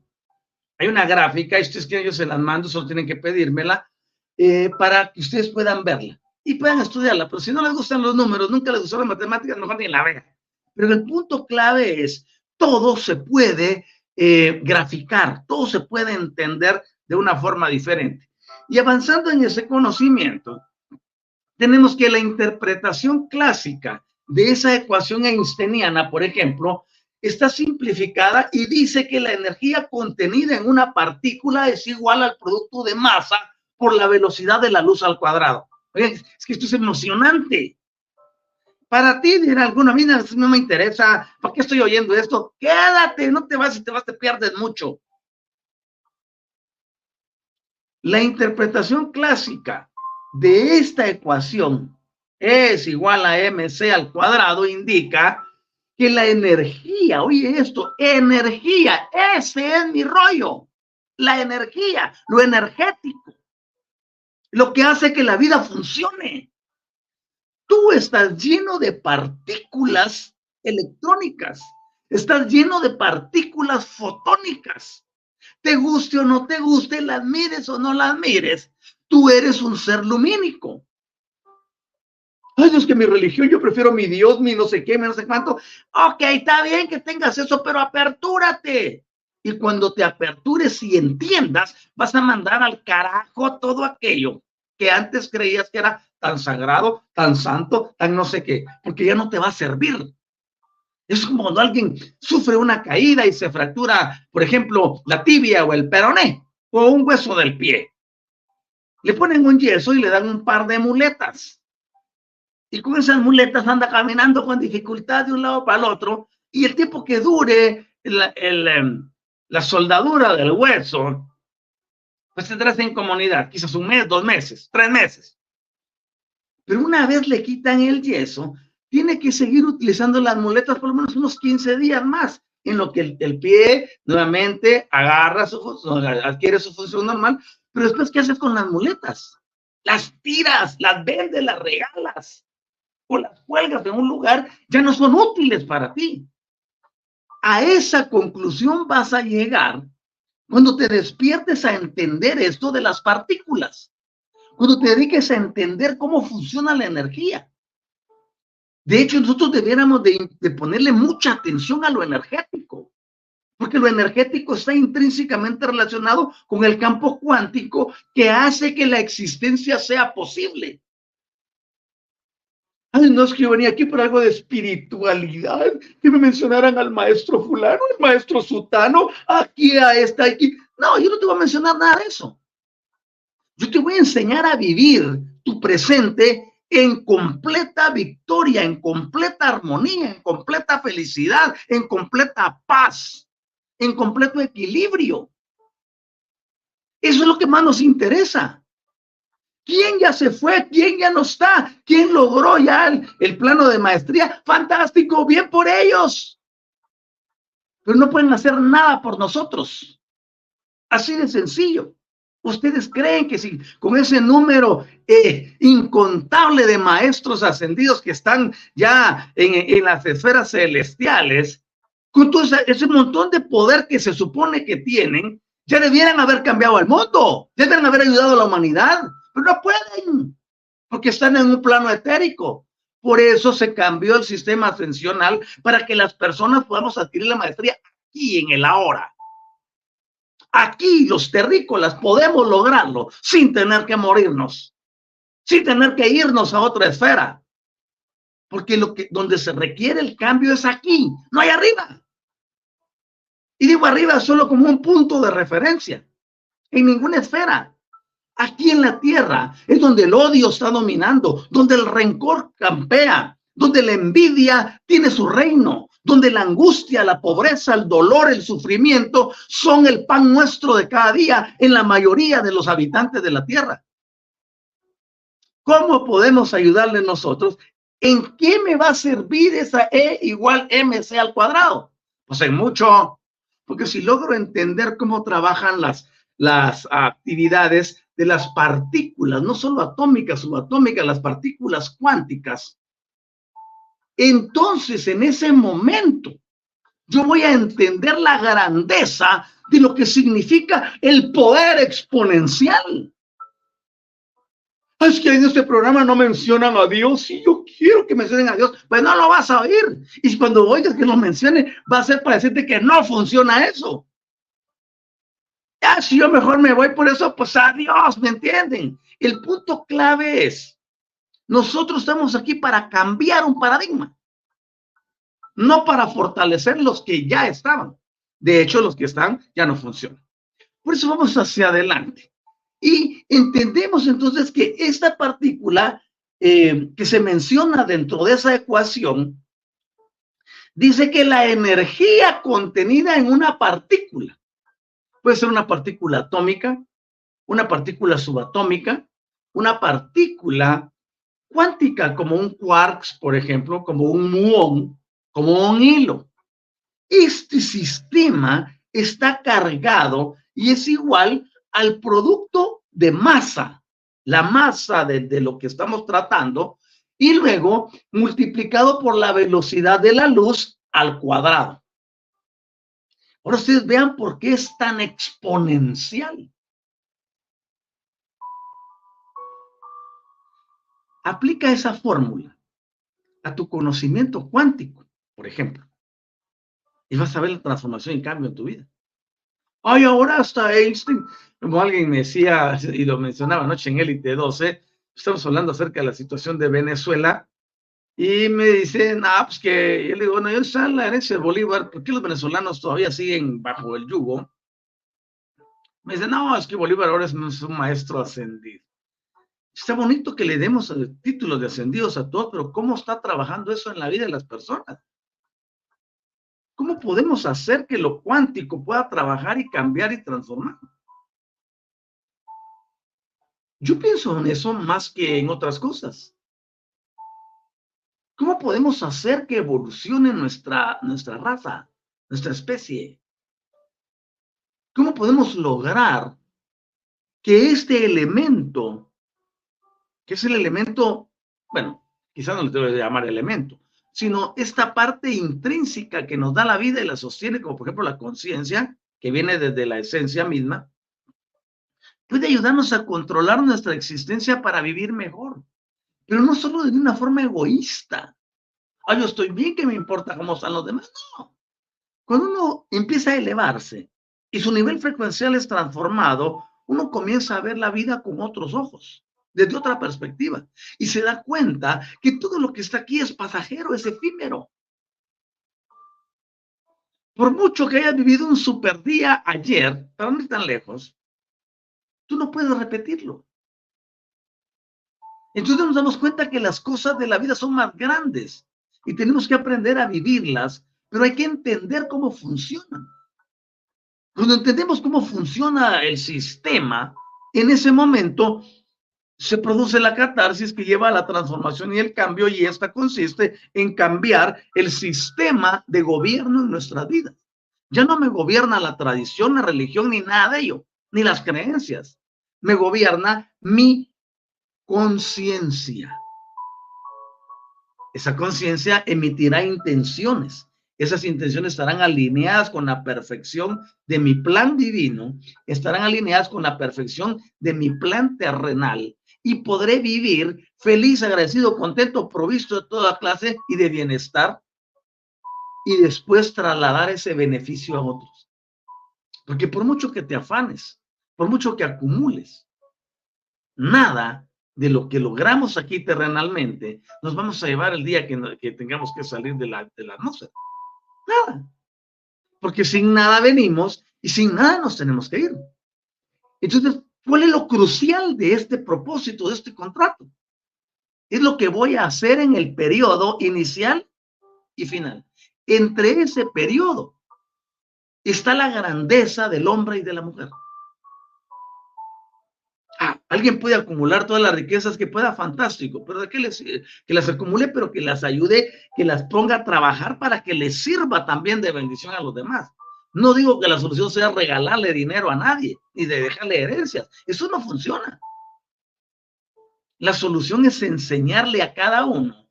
hay una gráfica, esto es que yo se las mando, solo tienen que pedírmela eh, para que ustedes puedan verla y puedan estudiarla. Pero si no les gustan los números, nunca les gustó la matemática, mejor ni la vean. Pero el punto clave es, todo se puede eh, graficar, todo se puede entender de una forma diferente. Y avanzando en ese conocimiento, tenemos que la interpretación clásica de esa ecuación einsteiniana, por ejemplo, está simplificada y dice que la energía contenida en una partícula es igual al producto de masa por la velocidad de la luz al cuadrado. es que esto es emocionante. Para ti, dirá alguno, a mí no me interesa, ¿para qué estoy oyendo esto? Quédate, no te vas y te vas, te pierdes mucho. La interpretación clásica de esta ecuación es igual a mc al cuadrado, indica que la energía, oye esto, energía, ese es mi rollo, la energía, lo energético, lo que hace que la vida funcione. Tú estás lleno de partículas electrónicas, estás lleno de partículas fotónicas. Te guste o no te guste, las mires o no las mires, tú eres un ser lumínico. Ay, es que mi religión, yo prefiero mi Dios, mi no sé qué, mi no sé cuánto. Ok, está bien que tengas eso, pero apertúrate. Y cuando te apertures y entiendas, vas a mandar al carajo todo aquello que antes creías que era tan sagrado, tan santo, tan no sé qué, porque ya no te va a servir. Es como cuando alguien sufre una caída y se fractura, por ejemplo, la tibia o el peroné o un hueso del pie. Le ponen un yeso y le dan un par de muletas y con esas muletas anda caminando con dificultad de un lado para el otro y el tiempo que dure em, la soldadura del hueso, pues tendrá esa incomodidad, quizás un mes, dos meses, tres meses. Pero una vez le quitan el yeso, tiene que seguir utilizando las muletas por lo menos unos 15 días más, en lo que el, el pie nuevamente agarra su adquiere su función normal, pero después, ¿qué haces con las muletas? Las tiras, las vendes, las regalas o las cuelgas en un lugar, ya no son útiles para ti. A esa conclusión vas a llegar cuando te despiertes a entender esto de las partículas, cuando te dediques a entender cómo funciona la energía. De hecho, nosotros debiéramos de, ponerle mucha atención a lo energético, porque lo energético está intrínsecamente relacionado con el campo cuántico que hace que la existencia sea posible. Ay, no es que yo venía aquí por algo de espiritualidad, que me mencionaran al maestro fulano, al maestro sutano, aquí a esta, aquí. No, yo no te voy a mencionar nada de eso. Yo te voy a enseñar a vivir tu presente en completa victoria, en completa armonía, en completa felicidad, en completa paz, en completo equilibrio. Eso es lo que más nos interesa. ¿Quién ya se fue? ¿Quién ya no está? ¿Quién logró ya el, plano de maestría? Fantástico, bien por ellos. Pero no pueden hacer nada por nosotros. Así de sencillo. ¿Ustedes creen que si con ese número eh, incontable de maestros ascendidos que están ya en, en las esferas celestiales, con todo ese, montón de poder que se supone que tienen, ya debieran haber cambiado el mundo, deben haber ayudado a la humanidad? no pueden, porque están en un plano etérico. Por eso se cambió el sistema ascensional para que las personas podamos adquirir la maestría aquí en el ahora. Aquí los terrícolas podemos lograrlo sin tener que morirnos, sin tener que irnos a otra esfera. Porque lo que donde se requiere el cambio es aquí, no hay arriba. Y digo arriba solo como un punto de referencia, en ninguna esfera. Aquí en la tierra es donde el odio está dominando, donde el rencor campea, donde la envidia tiene su reino, donde la angustia, la pobreza, el dolor, el sufrimiento son el pan nuestro de cada día en la mayoría de los habitantes de la tierra. ¿Cómo podemos ayudarle nosotros? ¿En qué me va a servir esa E igual MC al cuadrado? Pues en mucho, porque si logro entender cómo trabajan las, las actividades de las partículas, no solo atómicas, subatómicas, las partículas cuánticas, entonces en ese momento yo voy a entender la grandeza de lo que significa el poder exponencial. Es que en este programa no mencionan a Dios y yo quiero que mencionen a Dios, pues no lo vas a oír. Y cuando oigas que lo mencione, va a ser para decirte que no funciona eso. Ya, si yo mejor me voy por eso, pues adiós, ¿me entienden? El punto clave es, nosotros estamos aquí para cambiar un paradigma, no para fortalecer los que ya estaban. De hecho, los que están ya no funcionan. Por eso vamos hacia adelante. Y entendemos entonces que esta partícula eh, que se menciona dentro de esa ecuación, dice que la energía contenida en una partícula Puede ser una partícula atómica, una partícula subatómica, una partícula cuántica como un quarks, por ejemplo, como un muón, como un hilo. Este sistema está cargado y es igual al producto de masa, la masa de, lo que estamos tratando, y luego multiplicado por la velocidad de la luz al cuadrado. Ahora ustedes vean por qué es tan exponencial. Aplica esa fórmula a tu conocimiento cuántico, por ejemplo, y vas a ver la transformación y cambio en tu vida. Ay, ahora hasta Einstein, como alguien me decía y lo mencionaba anoche en Élite 12, estamos hablando acerca de la situación de Venezuela y me dicen, ah, pues que yo le digo, bueno, yo está la herencia de Bolívar, ¿por qué los venezolanos todavía siguen bajo el yugo? Me dicen, no, es que Bolívar ahora es un maestro ascendido. Está bonito que le demos eh, títulos de ascendidos a todos, pero ¿cómo está trabajando eso en la vida de las personas? ¿Cómo podemos hacer que lo cuántico pueda trabajar y cambiar y transformar? Yo pienso en eso más que en otras cosas. ¿Cómo podemos hacer que evolucione nuestra, nuestra raza, nuestra especie? ¿Cómo podemos lograr que este elemento, que es el elemento, bueno, quizás no le tengo que llamar elemento, sino esta parte intrínseca que nos da la vida y la sostiene, como por ejemplo la conciencia, que viene desde la esencia misma, puede ayudarnos a controlar nuestra existencia para vivir mejor pero no solo de una forma egoísta. Ah, yo estoy bien, que me importa cómo están los demás. No. Cuando uno empieza a elevarse y su nivel frecuencial es transformado, uno comienza a ver la vida con otros ojos, desde otra perspectiva, y se da cuenta que todo lo que está aquí es pasajero, es efímero. Por mucho que hayas vivido un super día ayer, para no ir tan lejos, tú no puedes repetirlo. Entonces nos damos cuenta que las cosas de la vida son más grandes y tenemos que aprender a vivirlas, pero hay que entender cómo funcionan. Cuando entendemos cómo funciona el sistema, en ese momento se produce la catarsis que lleva a la transformación y el cambio y esta consiste en cambiar el sistema de gobierno en nuestra vida. Ya no me gobierna la tradición, la religión, ni nada de ello, ni las creencias. Me gobierna mi conciencia. Esa conciencia emitirá intenciones. Esas intenciones estarán alineadas con la perfección de mi plan divino, estarán alineadas con la perfección de mi plan terrenal y podré vivir feliz, agradecido, contento, provisto de toda clase y de bienestar y después trasladar ese beneficio a otros. Porque por mucho que te afanes, por mucho que acumules, nada de lo que logramos aquí terrenalmente nos vamos a llevar el día que, tengamos que salir de la, de la atmósfera. Nada. Porque sin nada venimos y sin nada nos tenemos que ir. Entonces, ¿cuál es lo crucial de este propósito, de este contrato? Es lo que voy a hacer en el periodo inicial y final. Entre ese periodo está la grandeza del hombre y de la mujer. Ah, alguien puede acumular todas las riquezas que pueda, fantástico, pero de que, les, que las acumule, pero que las ayude, que las ponga a trabajar para que les sirva también de bendición a los demás. No digo que la solución sea regalarle dinero a nadie, ni de dejarle herencias. Eso no funciona. La solución es enseñarle a cada uno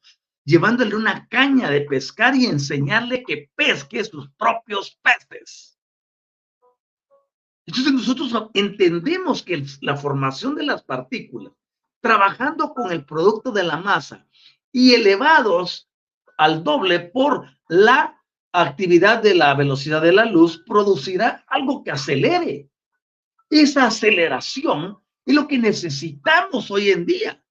llevándole una caña de pescar y enseñarle que pesque sus propios peces. Entonces nosotros entendemos que la formación de las partículas, trabajando con el producto de la masa y elevados al doble por la actividad de la velocidad de la luz, producirá algo que acelere. Esa aceleración es lo que necesitamos hoy en día.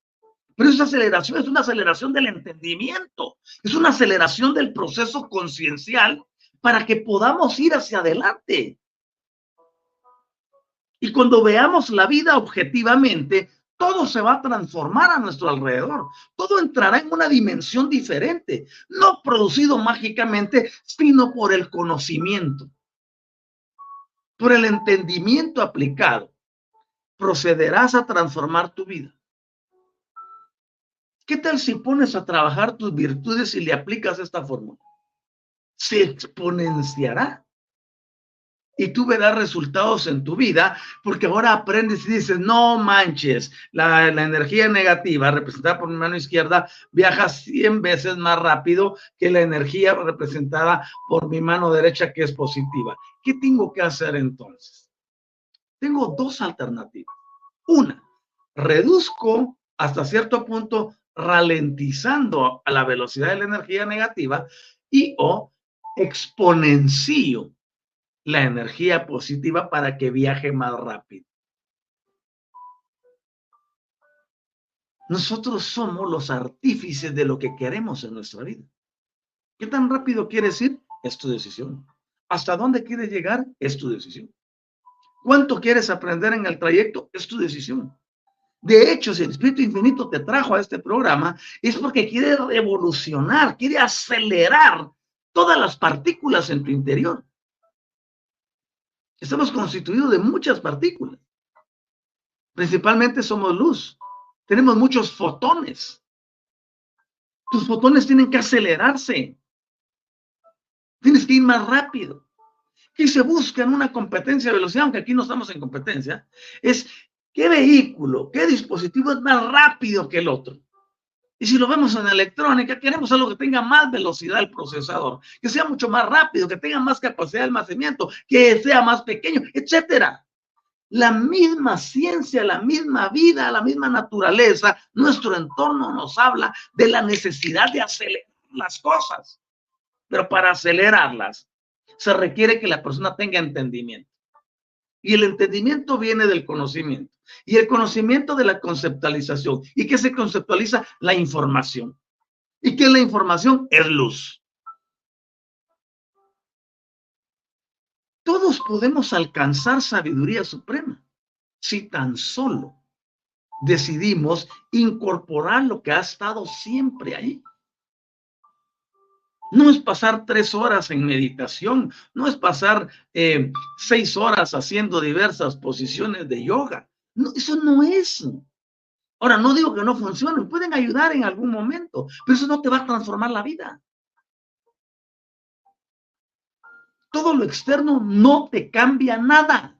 Pero esa aceleración es una aceleración del entendimiento, es una aceleración del proceso conciencial para que podamos ir hacia adelante. Y cuando veamos la vida objetivamente, todo se va a transformar a nuestro alrededor. Todo entrará en una dimensión diferente, no producido mágicamente, sino por el conocimiento, por el entendimiento aplicado. Procederás a transformar tu vida. ¿Qué tal si pones a trabajar tus virtudes y le aplicas esta fórmula? Se exponenciará. Y tú verás resultados en tu vida, porque ahora aprendes y dices, no manches, la, energía negativa representada por mi mano izquierda viaja 100 veces más rápido que la energía representada por mi mano derecha, que es positiva. ¿Qué tengo que hacer entonces? Tengo dos alternativas. Una, reduzco hasta cierto punto ralentizando a la velocidad de la energía negativa y o exponencio la energía positiva para que viaje más rápido. Nosotros somos los artífices de lo que queremos en nuestra vida. ¿Qué tan rápido quieres ir? Es tu decisión. ¿Hasta dónde quieres llegar? Es tu decisión. ¿Cuánto quieres aprender en el trayecto? Es tu decisión. De hecho, si el Espíritu Infinito te trajo a este programa, es porque quiere revolucionar, quiere acelerar todas las partículas en tu interior. Estamos constituidos de muchas partículas. Principalmente somos luz. Tenemos muchos fotones. Tus fotones tienen que acelerarse. Tienes que ir más rápido. Y se busca en una competencia de velocidad, aunque aquí no estamos en competencia, es ¿Qué vehículo, qué dispositivo es más rápido que el otro? Y si lo vemos en electrónica, queremos algo que tenga más velocidad el procesador, que sea mucho más rápido, que tenga más capacidad de almacenamiento, que sea más pequeño, etcétera. La misma ciencia, la misma vida, la misma naturaleza, nuestro entorno nos habla de la necesidad de acelerar las cosas. Pero para acelerarlas, se requiere que la persona tenga entendimiento. Y el entendimiento viene del conocimiento. Y el conocimiento de la conceptualización. ¿Y qué se conceptualiza? La información. ¿Y qué es la información? Es luz. Todos podemos alcanzar sabiduría suprema si tan solo decidimos incorporar lo que ha estado siempre ahí. No es pasar tres horas en meditación, no es pasar eh, seis horas haciendo diversas posiciones de yoga. No, eso no es. Ahora, no digo que no funcionen, pueden ayudar en algún momento, pero eso no te va a transformar la vida. Todo lo externo no te cambia nada.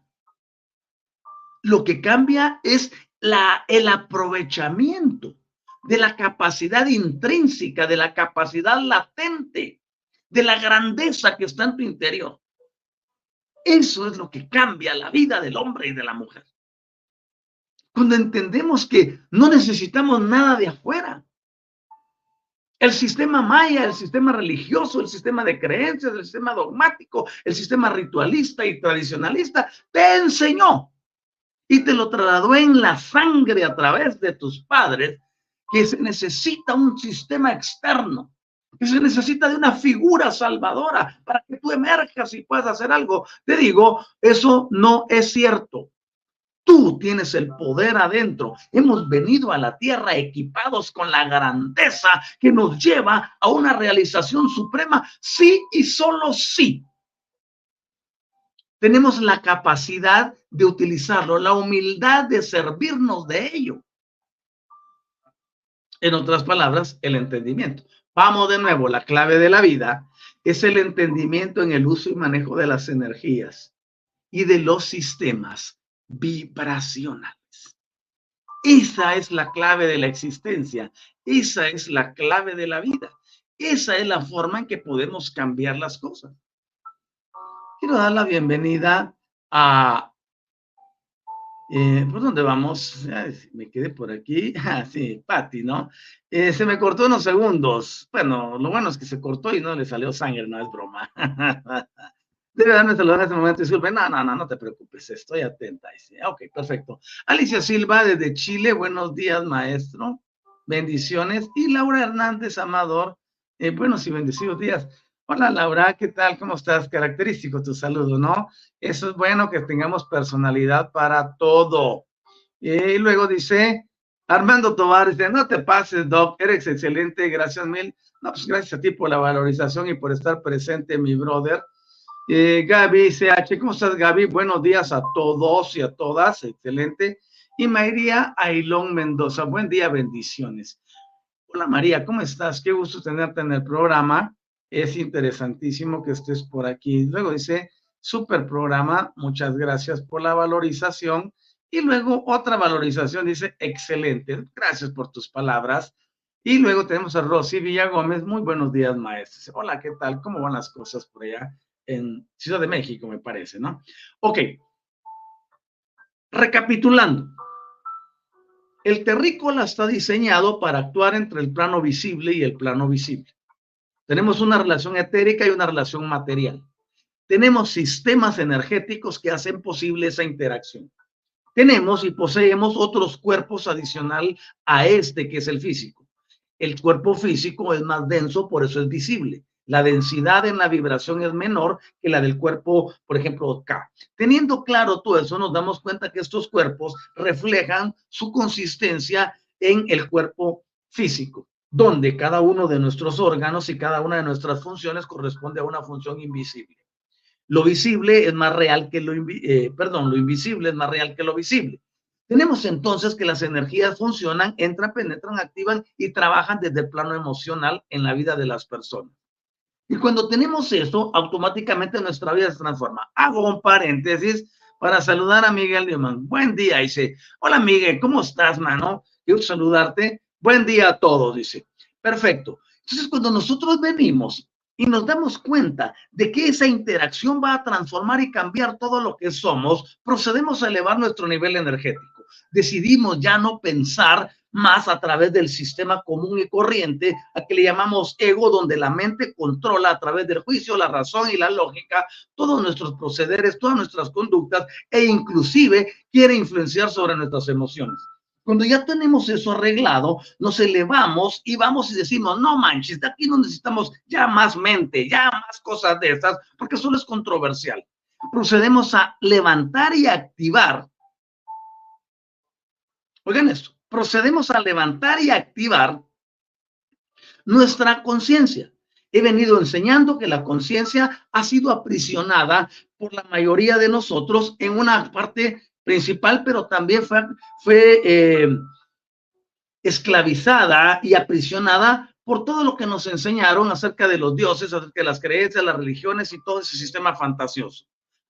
Lo que cambia es la, el aprovechamiento de la capacidad intrínseca, de la capacidad latente, de la grandeza que está en tu interior. Eso es lo que cambia la vida del hombre y de la mujer. Cuando entendemos que no necesitamos nada de afuera. El sistema maya, el sistema religioso, el sistema de creencias, el sistema dogmático, el sistema ritualista y tradicionalista te enseñó y te lo trasladó en la sangre a través de tus padres que se necesita un sistema externo, que se necesita de una figura salvadora para que tú emerjas y puedas hacer algo. Te digo, eso no es cierto. Tú tienes el poder adentro. Hemos venido a la tierra equipados con la grandeza que nos lleva a una realización suprema, sí y solo sí. Tenemos la capacidad de utilizarlo, la humildad de servirnos de ello. En otras palabras, el entendimiento. Vamos de nuevo, la clave de la vida es el entendimiento en el uso y manejo de las energías y de los sistemas vibracionales. Esa es la clave de la existencia, esa es la clave de la vida, esa es la forma en que podemos cambiar las cosas. Quiero dar la bienvenida a eh, ¿Por dónde vamos? me quedé por aquí. Ah, sí, Patti, ¿no? Eh, se me cortó unos segundos. Bueno, lo bueno es que se cortó y no le salió sangre, no es broma. Debe darme saludar en este momento. Disculpe, no, no, no, no te preocupes, estoy atenta. Ok, perfecto. Alicia Silva desde Chile, buenos días, maestro. Bendiciones. Y Laura Hernández Amador, eh, buenos y bendecidos días. Hola Laura, ¿qué tal? ¿Cómo estás? Característico tu saludo, ¿no? Eso es bueno que tengamos personalidad para todo. Y luego dice Armando Tobar, dice, no te pases, Doc, eres excelente, gracias mil. No, pues gracias a ti por la valorización y por estar presente, mi brother. Eh, Gaby CH, ¿cómo estás, Gaby? Buenos días a todos y a todas, excelente. Y María Ailón Mendoza, buen día, bendiciones. Hola María, ¿cómo estás? Qué gusto tenerte en el programa. Es interesantísimo que estés por aquí. Luego dice, super programa, muchas gracias por la valorización. Y luego otra valorización dice, excelente, gracias por tus palabras. Y luego tenemos a Rosy Villagómez, muy buenos días, maestros. Hola, ¿qué tal? ¿Cómo van las cosas por allá en Ciudad de México, me parece, ¿no? Ok. Recapitulando. El terrícola está diseñado para actuar entre el plano visible y el plano visible. Tenemos una relación etérica y una relación material. Tenemos sistemas energéticos que hacen posible esa interacción. Tenemos y poseemos otros cuerpos adicional a este que es el físico. El cuerpo físico es más denso, por eso es visible. La densidad en la vibración es menor que la del cuerpo, por ejemplo, K. Teniendo claro todo eso, nos damos cuenta que estos cuerpos reflejan su consistencia en el cuerpo físico donde cada uno de nuestros órganos y cada una de nuestras funciones corresponde a una función invisible. Lo visible es más real que lo, eh, perdón, lo invisible es más real que lo visible. Tenemos entonces que las energías funcionan, entran, penetran, activan y trabajan desde el plano emocional en la vida de las personas. Y cuando tenemos eso, automáticamente nuestra vida se transforma. Hago un paréntesis para saludar a Miguel Newman. Buen día, dice. Hola Miguel, ¿cómo estás, mano? Quiero saludarte. Buen día a todos, dice. Perfecto. Entonces, cuando nosotros venimos y nos damos cuenta de que esa interacción va a transformar y cambiar todo lo que somos, procedemos a elevar nuestro nivel energético. Decidimos ya no pensar más a través del sistema común y corriente, a que le llamamos ego, donde la mente controla a través del juicio, la razón y la lógica todos nuestros procederes, todas nuestras conductas e inclusive quiere influenciar sobre nuestras emociones. Cuando ya tenemos eso arreglado, nos elevamos y vamos y decimos, no manches, de aquí no necesitamos ya más mente, ya más cosas de estas, porque solo es controversial. Procedemos a levantar y activar Oigan esto, procedemos a levantar y activar nuestra conciencia. He venido enseñando que la conciencia ha sido aprisionada por la mayoría de nosotros en una parte principal, pero también fue, eh, esclavizada y aprisionada por todo lo que nos enseñaron acerca de los dioses, acerca de las creencias, las religiones y todo ese sistema fantasioso.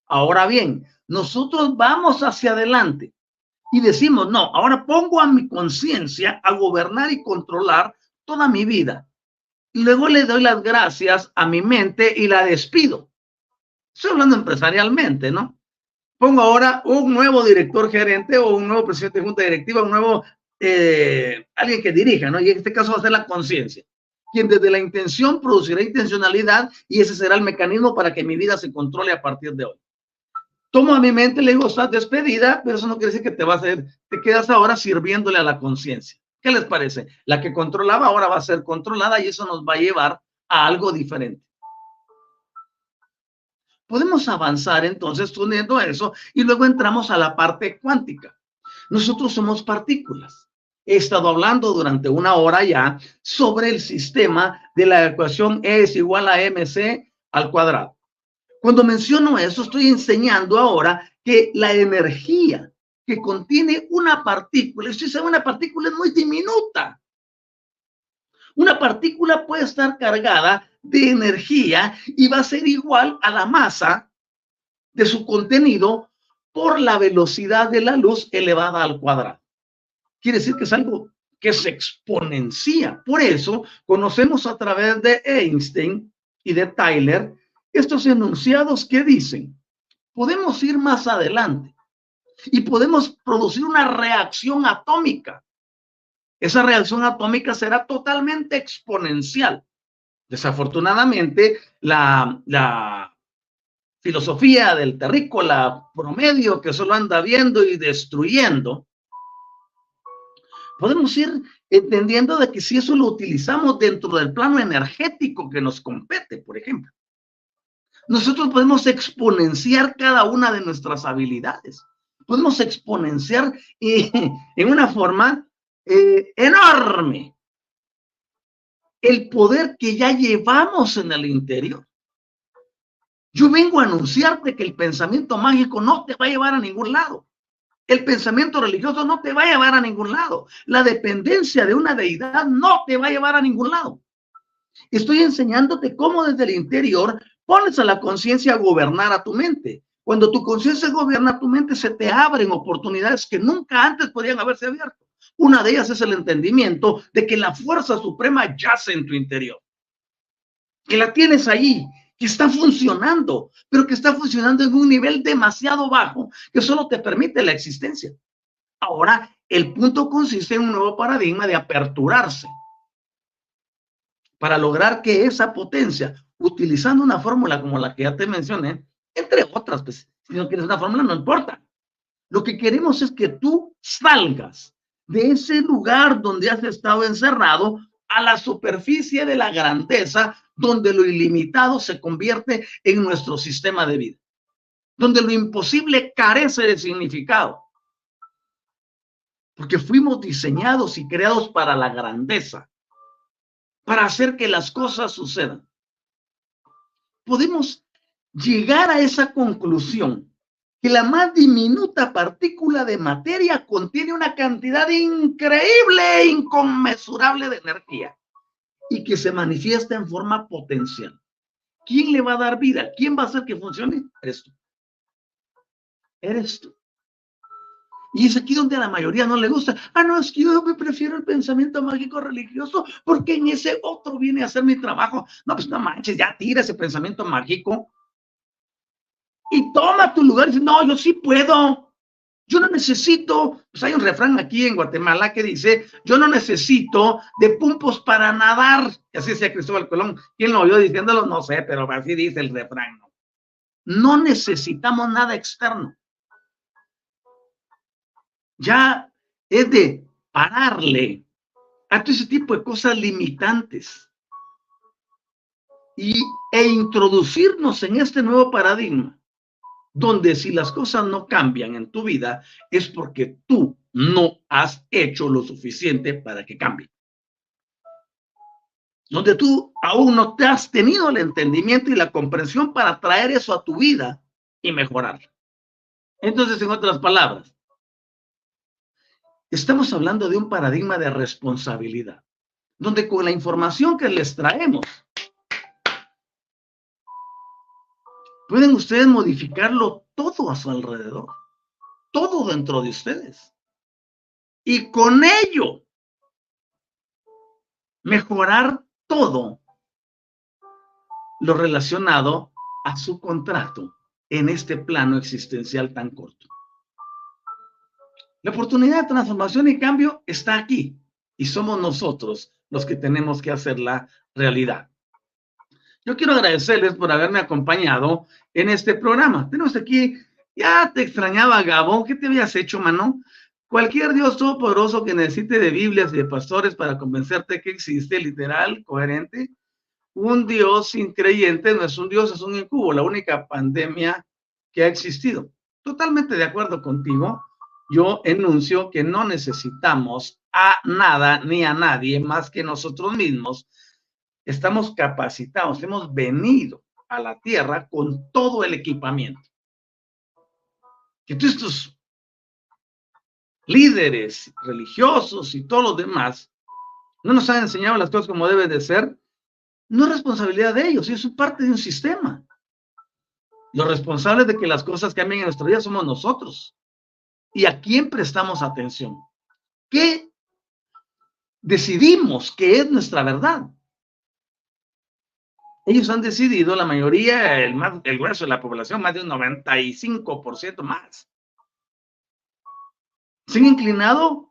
Ahora bien, nosotros vamos hacia adelante y decimos, no, ahora pongo a mi conciencia a gobernar y controlar toda mi vida. Y luego le doy las gracias a mi mente y la despido. Estoy hablando empresarialmente, ¿no? Pongo ahora un nuevo director gerente o un nuevo presidente de junta directiva, un nuevo eh, alguien que dirija, ¿no? Y en este caso va a ser la conciencia, quien desde la intención producirá intencionalidad y ese será el mecanismo para que mi vida se controle a partir de hoy. Tomo a mi mente, le digo, estás despedida, pero eso no quiere decir que te vas a ir, te quedas ahora sirviéndole a la conciencia. ¿Qué les parece? La que controlaba ahora va a ser controlada y eso nos va a llevar a algo diferente. Podemos avanzar entonces uniendo eso y luego entramos a la parte cuántica. Nosotros somos partículas he estado hablando durante una hora ya sobre el sistema de la ecuación E es igual a mc al cuadrado. Cuando menciono eso, estoy enseñando ahora que la energía que contiene una partícula, si una partícula es muy diminuta. Una partícula puede estar cargada de energía y va a ser igual a la masa de su contenido por la velocidad de la luz elevada al cuadrado quiere decir que es algo que se exponencia. Por eso conocemos a través de Einstein y de Tyler estos enunciados que dicen, podemos ir más adelante y podemos producir una reacción atómica. Esa reacción atómica será totalmente exponencial. Desafortunadamente, la, la filosofía del terrícola promedio que solo anda viendo y destruyendo, podemos ir entendiendo de que si eso lo utilizamos dentro del plano energético que nos compete, por ejemplo, nosotros podemos exponenciar cada una de nuestras habilidades. Podemos exponenciar eh, en una forma eh, enorme el poder que ya llevamos en el interior. Yo vengo a anunciarte que el pensamiento mágico no te va a llevar a ningún lado. El pensamiento religioso no te va a llevar a ningún lado. La dependencia de una deidad no te va a llevar a ningún lado. Estoy enseñándote cómo desde el interior pones a la conciencia a gobernar a tu mente. Cuando tu conciencia gobierna tu mente, se te abren oportunidades que nunca antes podían haberse abierto. Una de ellas es el entendimiento de que la fuerza suprema yace en tu interior. Que la tienes ahí que está funcionando, pero que está funcionando en un nivel demasiado bajo que solo te permite la existencia. Ahora, el punto consiste en un nuevo paradigma de aperturarse para lograr que esa potencia, utilizando una fórmula como la que ya te mencioné, entre otras, pues, si no quieres una fórmula, no importa. Lo que queremos es que tú salgas de ese lugar donde has estado encerrado a la superficie de la grandeza donde lo ilimitado se convierte en nuestro sistema de vida, donde lo imposible carece de significado, porque fuimos diseñados y creados para la grandeza, para hacer que las cosas sucedan. Podemos llegar a esa conclusión que la más diminuta partícula de materia contiene una cantidad increíble e inconmensurable de energía y que se manifiesta en forma potencial. ¿Quién le va a dar vida? ¿Quién va a hacer que funcione? Eres tú. Eres tú. Y es aquí donde a la mayoría no le gusta. Ah, no, es que yo me prefiero el pensamiento mágico religioso porque en ese otro viene a hacer mi trabajo. No, pues no manches, ya tira ese pensamiento mágico y toma tu lugar dice, no, yo sí puedo. Yo no necesito, pues hay un refrán aquí en Guatemala que dice, yo no necesito de pumpos para nadar. Y así decía Cristóbal Colón. ¿Quién lo oyó diciéndolo? No sé, pero así dice el refrán. No necesitamos nada externo. Ya es de pararle a todo ese tipo de cosas limitantes y, e introducirnos en este nuevo paradigma donde si las cosas no cambian en tu vida es porque tú no has hecho lo suficiente para que cambie. Donde tú aún no te has tenido el entendimiento y la comprensión para traer eso a tu vida y mejorarlo. Entonces, en otras palabras, estamos hablando de un paradigma de responsabilidad, donde con la información que les traemos, pueden ustedes modificarlo todo a su alrededor, todo dentro de ustedes. Y con ello, mejorar todo lo relacionado a su contrato en este plano existencial tan corto. La oportunidad de transformación y cambio está aquí y somos nosotros los que tenemos que hacerla realidad. Yo quiero agradecerles por haberme acompañado en este programa. Tenemos aquí, ya te extrañaba Gabo, ¿qué te habías hecho, mano? Cualquier Dios todopoderoso que necesite de Biblias y de pastores para convencerte que existe, literal, coherente, un Dios increyente no es un Dios, es un incubo, la única pandemia que ha existido. Totalmente de acuerdo contigo, yo enuncio que no necesitamos a nada ni a nadie más que nosotros mismos. Estamos capacitados, hemos venido a la tierra con todo el equipamiento. Que todos estos líderes religiosos y todos los demás no nos han enseñado las cosas como deben de ser, no es responsabilidad de ellos, ellos son parte de un sistema. Los responsables de que las cosas cambien en nuestra vida somos nosotros. ¿Y a quién prestamos atención? ¿Qué decidimos que es nuestra verdad? Ellos han decidido, la mayoría, el, más, el grueso de la población, más de un 95% más. Se han inclinado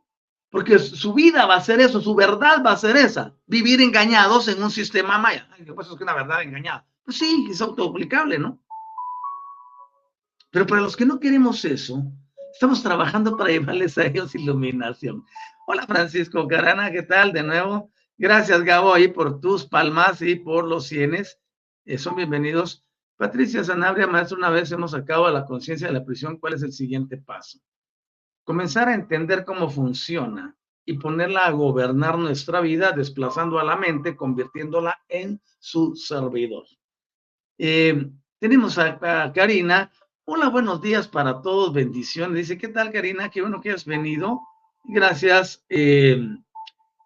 porque su vida va a ser eso, su verdad va a ser esa, vivir engañados en un sistema maya. ¿Qué pasa es que una verdad engañada? Pues sí, es autoaplicable, ¿no? Pero para los que no queremos eso, estamos trabajando para llevarles a ellos iluminación. Hola Francisco Carana, ¿qué tal? De nuevo, gracias Gabo ahí por tus palmas y por los cienes. Eh, son bienvenidos. Patricia Sanabria, maestro, una vez hemos sacado a la conciencia de la prisión, ¿cuál es el siguiente paso? comenzar a entender cómo funciona y ponerla a gobernar nuestra vida, desplazando a la mente, convirtiéndola en su servidor. Eh, tenemos a, Karina. Hola, buenos días para todos, bendiciones. Dice, ¿qué tal, Karina? Qué bueno que has venido. Gracias, eh,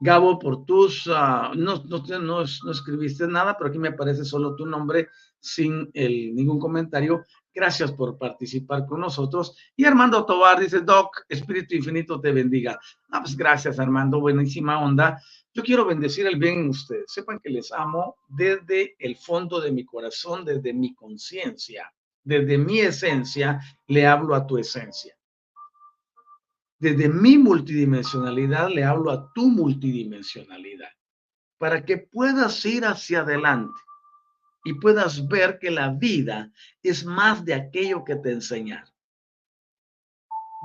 Gabo, por tus... Uh, no, no, escribiste nada, pero aquí me aparece solo tu nombre sin ningún comentario. Gracias por participar con nosotros. Y Armando Tobar dice, Doc, Espíritu Infinito te bendiga. Ah, pues gracias, Armando, buenísima onda. Yo quiero bendecir el bien en ustedes. Sepan que les amo desde el fondo de mi corazón, desde mi conciencia, desde mi esencia, le hablo a tu esencia. Desde mi multidimensionalidad le hablo a tu multidimensionalidad, para que puedas ir hacia adelante y puedas ver que la vida es más de aquello que te enseñaron.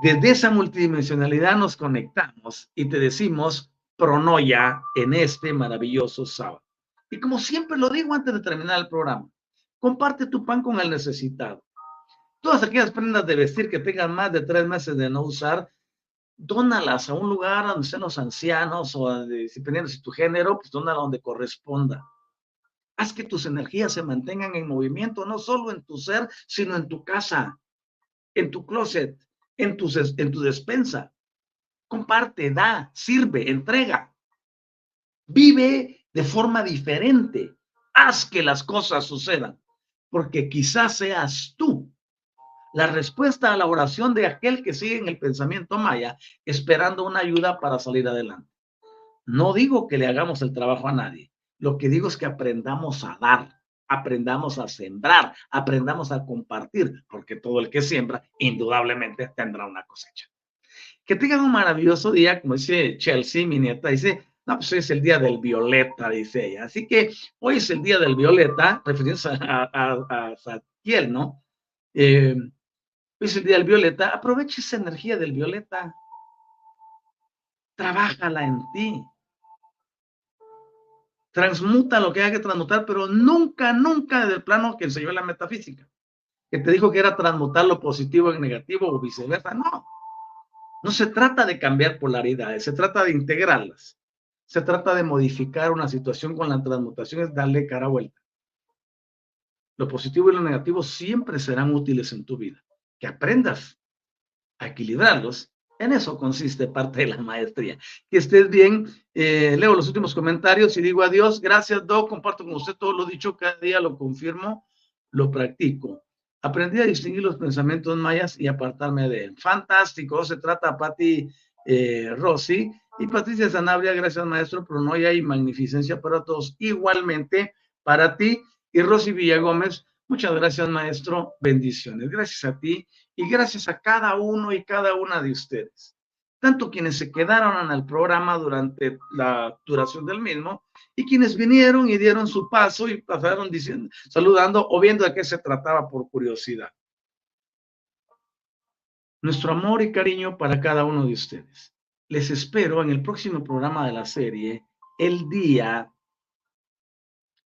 Desde esa multidimensionalidad nos conectamos y te decimos pronoya en este maravilloso sábado. Y como siempre lo digo antes de terminar el programa, comparte tu pan con el necesitado. Todas aquellas prendas de vestir que tengan más de tres meses de no usar, dónalas a un lugar donde estén los ancianos o dependiendo de tu género, pues dónala donde corresponda. Haz que tus energías se mantengan en movimiento, no solo en tu ser, sino en tu casa, en tu closet, en tu despensa. Comparte, da, sirve, entrega. Vive de forma diferente. Haz que las cosas sucedan, porque quizás seas tú la respuesta a la oración de aquel que sigue en el pensamiento maya, esperando una ayuda para salir adelante. No digo que le hagamos el trabajo a nadie, lo que digo es que aprendamos a dar, aprendamos a sembrar, aprendamos a compartir, porque todo el que siembra indudablemente tendrá una cosecha. Que tengan un maravilloso día, como dice Chelsea, mi nieta, dice, no, pues hoy es el día del violeta, dice ella. Así que hoy es el día del violeta, refiriéndose a, a, a, ¿no? Eh, hoy es el día del violeta, aprovecha esa energía del violeta, trabájala en ti, transmuta lo que hay que transmutar, pero nunca, nunca desde el plano que enseñó la metafísica, que te dijo que era transmutar lo positivo en negativo o viceversa. No, No se trata de cambiar polaridades, se trata de integrarlas. Se trata de modificar una situación con la transmutación, es darle cara vuelta. Lo positivo y lo negativo siempre serán útiles en tu vida. Que aprendas a equilibrarlos, en eso consiste parte de la maestría. Que estés bien. Eh, leo los últimos comentarios y digo adiós. Gracias, Doc. Comparto con usted todo lo dicho. Cada día lo confirmo, lo practico. Aprendí a distinguir los pensamientos mayas y apartarme de él. Fantástico. Se trata, Patti eh, y Patricia Sanabria. Gracias, maestro. Pero no hay magnificencia para todos. Igualmente, para ti y Rosy Villagómez, muchas gracias, maestro. Bendiciones. Gracias a ti y gracias a cada uno y cada una de ustedes. Tanto quienes se quedaron en el programa durante la duración del mismo y quienes vinieron y dieron su paso y pasaron diciendo, saludando o viendo de qué se trataba por curiosidad. Nuestro amor y cariño para cada uno de ustedes. Les espero en el próximo programa de la serie, el día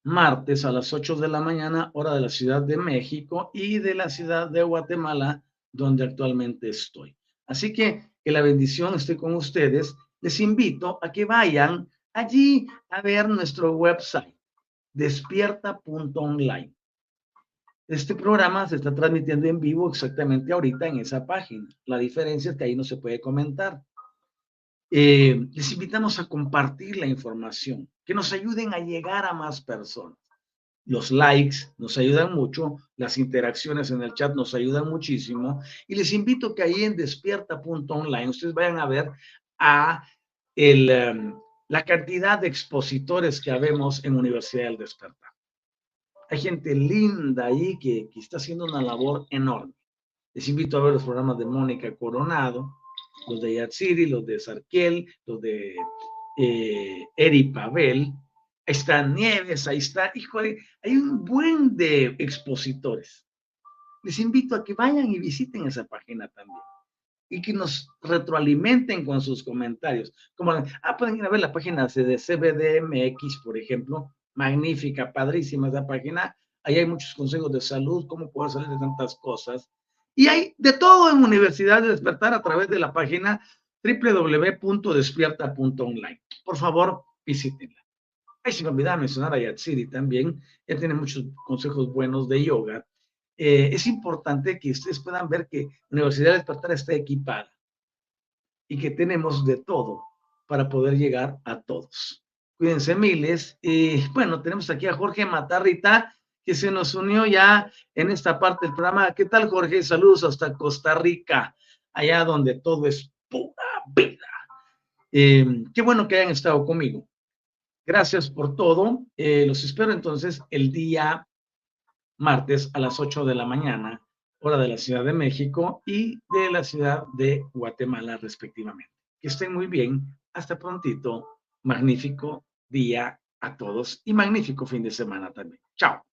martes a las 8 de la mañana, hora de la Ciudad de México y de la ciudad de Guatemala, donde actualmente estoy. Así que que la bendición esté con ustedes. Les invito a que vayan allí a ver nuestro website, despierta.online. Este programa se está transmitiendo en vivo exactamente ahorita en esa página. La diferencia es que ahí no se puede comentar. Eh, les invitamos a compartir la información, que nos ayuden a llegar a más personas. Los likes nos ayudan mucho, las interacciones en el chat nos ayudan muchísimo y les invito que ahí en despierta.online ustedes vayan a ver a el, em, la cantidad de expositores que habemos en Universidad del Despertar. Hay gente linda ahí que, está haciendo una labor enorme. Les invito a ver los programas de Mónica Coronado, los de Yatsiri, los de Sarkiel, los de eh, Eri Pavel, ahí está Nieves, ahí está, híjole, hay un buen de expositores. Les invito a que vayan y visiten esa página también y que nos retroalimenten con sus comentarios. Como, ah, pueden ir a ver la página de CBDMX, por ejemplo, magnífica, padrísima esa página. Ahí hay muchos consejos de salud, cómo puedo salir de tantas cosas. Y hay de todo en Universidad de Despertar a través de la página www.despierta.online. Por favor, visítenla. Ahí se me mencionar a Yatsiri también. Él tiene muchos consejos buenos de yoga. Eh, es importante que ustedes puedan ver que Universidad de Despertar está equipada y que tenemos de todo para poder llegar a todos. Cuídense miles. Y bueno, tenemos aquí a Jorge Matarrita, que se nos unió ya en esta parte del programa. ¿Qué tal, Jorge? Saludos hasta Costa Rica, allá donde todo es pura vida. Em, qué bueno que hayan estado conmigo. Gracias por todo. Eh, los espero entonces el día martes a las 8 de la mañana, hora de la Ciudad de México y de la Ciudad de Guatemala, respectivamente. Que estén muy bien. Hasta prontito. Magnífico día a todos y magnífico fin de semana también. Chao.